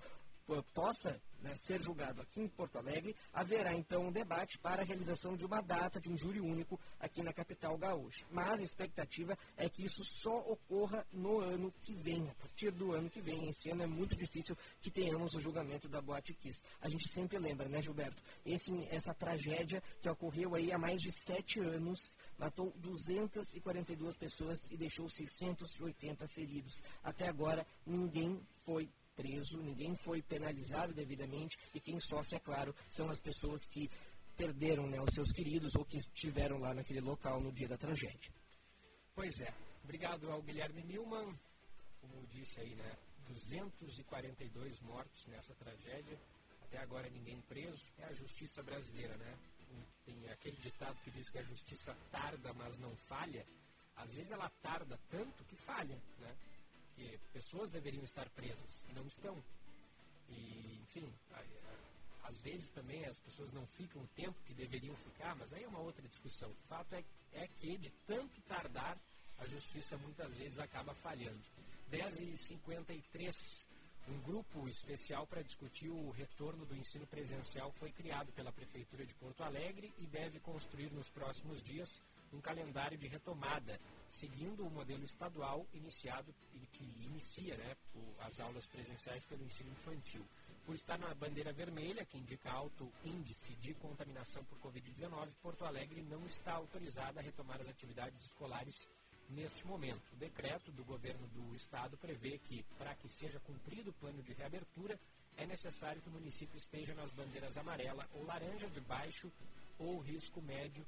possa né, ser julgado aqui em Porto Alegre, haverá então um debate para a realização de uma data de um júri único aqui na capital gaúcha. Mas a expectativa é que isso só ocorra no ano que vem, a partir do ano que vem. Esse ano é muito difícil que tenhamos o julgamento da Boate Kiss. A gente sempre lembra, né, Gilberto? Esse, essa tragédia que ocorreu aí há mais de sete anos, matou 242 pessoas e deixou 680 feridos. Até agora, ninguém foi preso, ninguém foi penalizado devidamente e quem sofre, é claro, são as pessoas que perderam né, os seus queridos ou que estiveram lá naquele local no dia da tragédia. Pois é. Obrigado ao Guilherme Milman. Como disse aí, né? 242 mortos nessa tragédia. Até agora ninguém preso. É a justiça brasileira, né? Tem aquele ditado que diz que a justiça tarda, mas não falha. Às vezes ela tarda tanto que falha, né? Porque pessoas deveriam estar presas e não estão. E, enfim, às vezes também as pessoas não ficam o tempo que deveriam ficar, mas aí é uma outra discussão. O fato é, é que, de tanto tardar, a justiça muitas vezes acaba falhando. 10h53, um grupo especial para discutir o retorno do ensino presencial foi criado pela Prefeitura de Porto Alegre e deve construir nos próximos dias um calendário de retomada, seguindo o modelo estadual iniciado que inicia né, as aulas presenciais pelo ensino infantil. Por estar na bandeira vermelha, que indica alto índice de contaminação por Covid-19, Porto Alegre não está autorizada a retomar as atividades escolares neste momento. O decreto do governo do estado prevê que, para que seja cumprido o plano de reabertura, é necessário que o município esteja nas bandeiras amarela ou laranja de baixo ou risco médio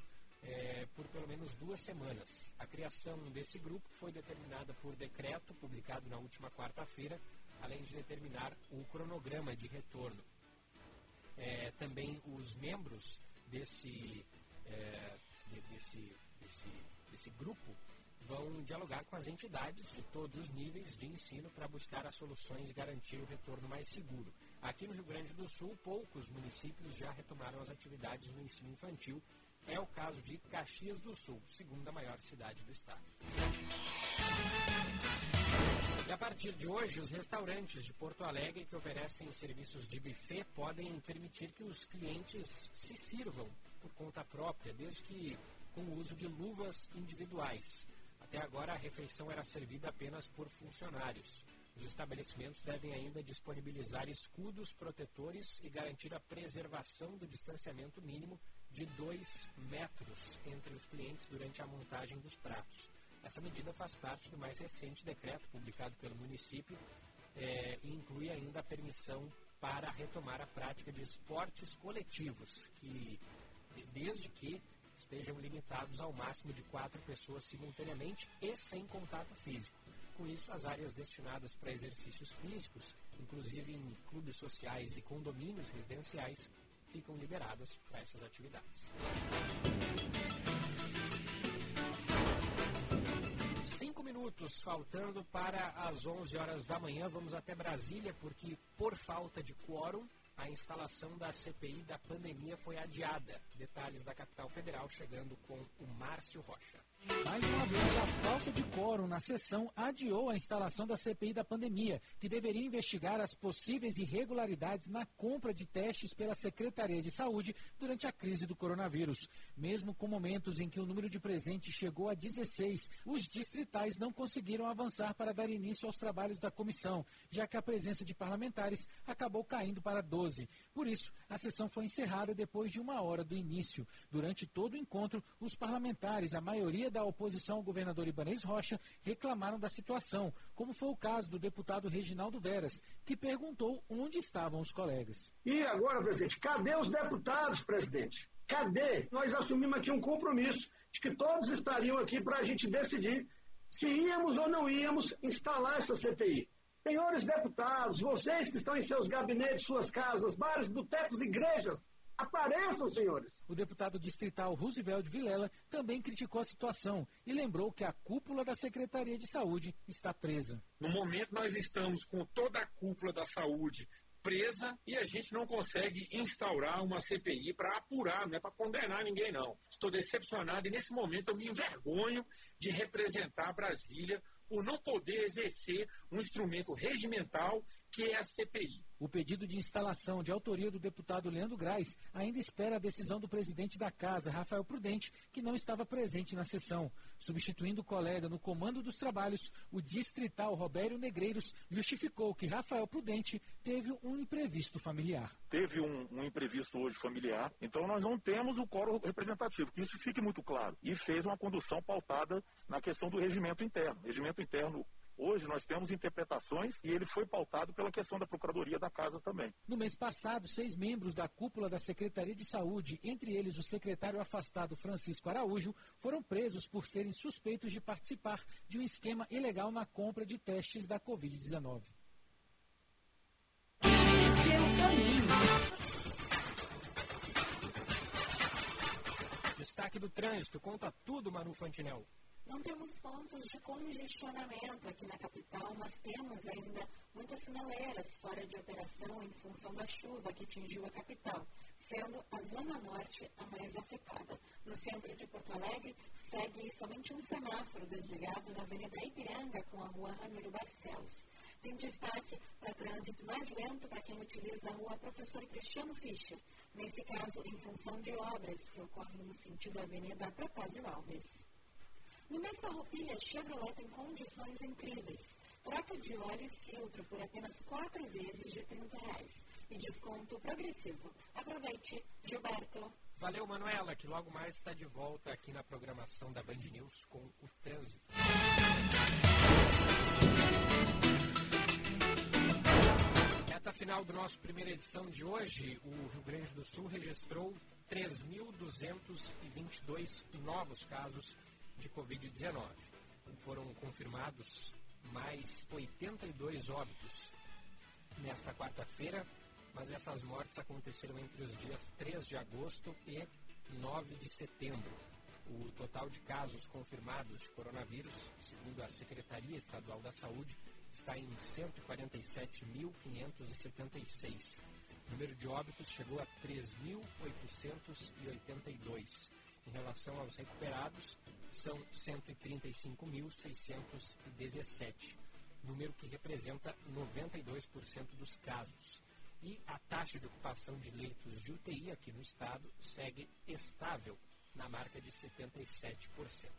é, por pelo menos duas semanas. A criação desse grupo foi determinada por decreto publicado na última quarta-feira, além de determinar o cronograma de retorno. É, também os membros desse, é, desse, desse, desse grupo vão dialogar com as entidades de todos os níveis de ensino para buscar as soluções e garantir o retorno mais seguro. Aqui no Rio Grande do Sul, poucos municípios já retomaram as atividades no ensino infantil é o caso de Caxias do Sul, segunda maior cidade do estado. E a partir de hoje, os restaurantes de Porto Alegre que oferecem serviços de buffet podem permitir que os clientes se sirvam por conta própria, desde que com o uso de luvas individuais. Até agora, a refeição era servida apenas por funcionários. Os estabelecimentos devem ainda disponibilizar escudos protetores e garantir a preservação do distanciamento mínimo de 2 metros entre os clientes durante a montagem dos pratos. Essa medida faz parte do mais recente decreto publicado pelo município é, e inclui ainda a permissão para retomar a prática de esportes coletivos, que desde que estejam limitados ao máximo de quatro pessoas simultaneamente e sem contato físico. Com isso, as áreas destinadas para exercícios físicos, inclusive em clubes sociais e condomínios residenciais, ficam liberadas para essas atividades. Cinco minutos faltando para as 11 horas da manhã. Vamos até Brasília, porque por falta de quórum, a instalação da CPI da pandemia foi adiada. Detalhes da capital federal chegando com o Márcio Rocha. Mais uma vez, a falta de quórum na sessão adiou a instalação da CPI da pandemia, que deveria investigar as possíveis irregularidades na compra de testes pela Secretaria de Saúde durante a crise do coronavírus. Mesmo com momentos em que o número de presentes chegou a 16, os distritais não conseguiram avançar para dar início aos trabalhos da comissão, já que a presença de parlamentares acabou caindo para 12. Por isso, a sessão foi encerrada depois de uma hora do início. Durante todo o encontro, os parlamentares, a maioria da oposição ao governador Ibanez Rocha reclamaram da situação, como foi o caso do deputado Reginaldo Veras, que perguntou onde estavam os colegas. E agora, presidente, cadê os deputados, presidente? Cadê? Nós assumimos aqui um compromisso de que todos estariam aqui para a gente decidir se íamos ou não íamos instalar essa CPI. Senhores deputados, vocês que estão em seus gabinetes, suas casas, bares, botecos, igrejas, Apareçam, senhores. O deputado distrital Roosevelt Vilela também criticou a situação e lembrou que a cúpula da Secretaria de Saúde está presa. No momento, nós estamos com toda a cúpula da saúde presa e a gente não consegue instaurar uma CPI para apurar, não é para condenar ninguém, não. Estou decepcionado e nesse momento eu me envergonho de representar Brasília por não poder exercer um instrumento regimental que é a CPI. O pedido de instalação de autoria do deputado Leandro Graz ainda espera a decisão do presidente da Casa, Rafael Prudente, que não estava presente na sessão. Substituindo o colega no comando dos trabalhos, o distrital Robério Negreiros justificou que Rafael Prudente teve um imprevisto familiar. Teve um, um imprevisto hoje familiar, então nós não temos o coro representativo, que isso fique muito claro. E fez uma condução pautada na questão do regimento interno. Regimento interno Hoje nós temos interpretações e ele foi pautado pela questão da Procuradoria da Casa também. No mês passado, seis membros da cúpula da Secretaria de Saúde, entre eles o secretário afastado Francisco Araújo, foram presos por serem suspeitos de participar de um esquema ilegal na compra de testes da Covid-19. Seu caminho. Destaque do trânsito, conta tudo, Manu Fantinel. Não temos pontos de congestionamento aqui na capital, mas temos ainda muitas sinaleiras fora de operação em função da chuva que atingiu a capital, sendo a Zona Norte a mais afetada. No centro de Porto Alegre, segue somente um semáforo desligado na Avenida Ipiranga com a Rua Ramiro Barcelos. Tem destaque para trânsito mais lento para quem utiliza a Rua Professor Cristiano Fischer, nesse caso em função de obras que ocorrem no sentido Avenida Protásio Alves. No mês Farroupilha, Chevrolet tem condições incríveis. Troca de óleo e filtro por apenas quatro vezes de R$ reais. E desconto progressivo. Aproveite, Gilberto. Valeu, Manuela, que logo mais está de volta aqui na programação da Band News com o trânsito. Reta final do nosso primeira edição de hoje, o Rio Grande do Sul registrou 3.222 novos casos de Covid-19. Foram confirmados mais 82 óbitos nesta quarta-feira, mas essas mortes aconteceram entre os dias 3 de agosto e 9 de setembro. O total de casos confirmados de coronavírus, segundo a Secretaria Estadual da Saúde, está em 147.576. O número de óbitos chegou a 3.882. Em relação aos recuperados, são 135.617, número que representa 92% dos casos. E a taxa de ocupação de leitos de UTI aqui no estado segue estável, na marca de 77%.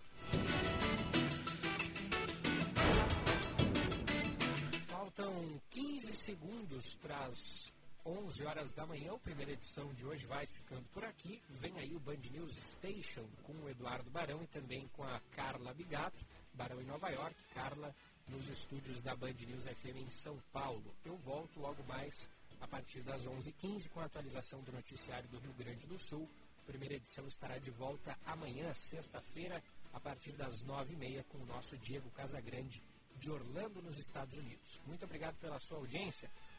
Faltam 15 segundos para as 11 horas da manhã. A primeira edição de hoje vai ficando por aqui. Vem aí o Band News Station com o Eduardo Barão e também com a Carla Bigato, Barão em Nova York, Carla nos estúdios da Band News FM em São Paulo. Eu volto logo mais a partir das 11h15 com a atualização do noticiário do Rio Grande do Sul primeira edição estará de volta amanhã, sexta-feira, a partir das nove e meia, com o nosso Diego Casagrande, de Orlando, nos Estados Unidos. Muito obrigado pela sua audiência.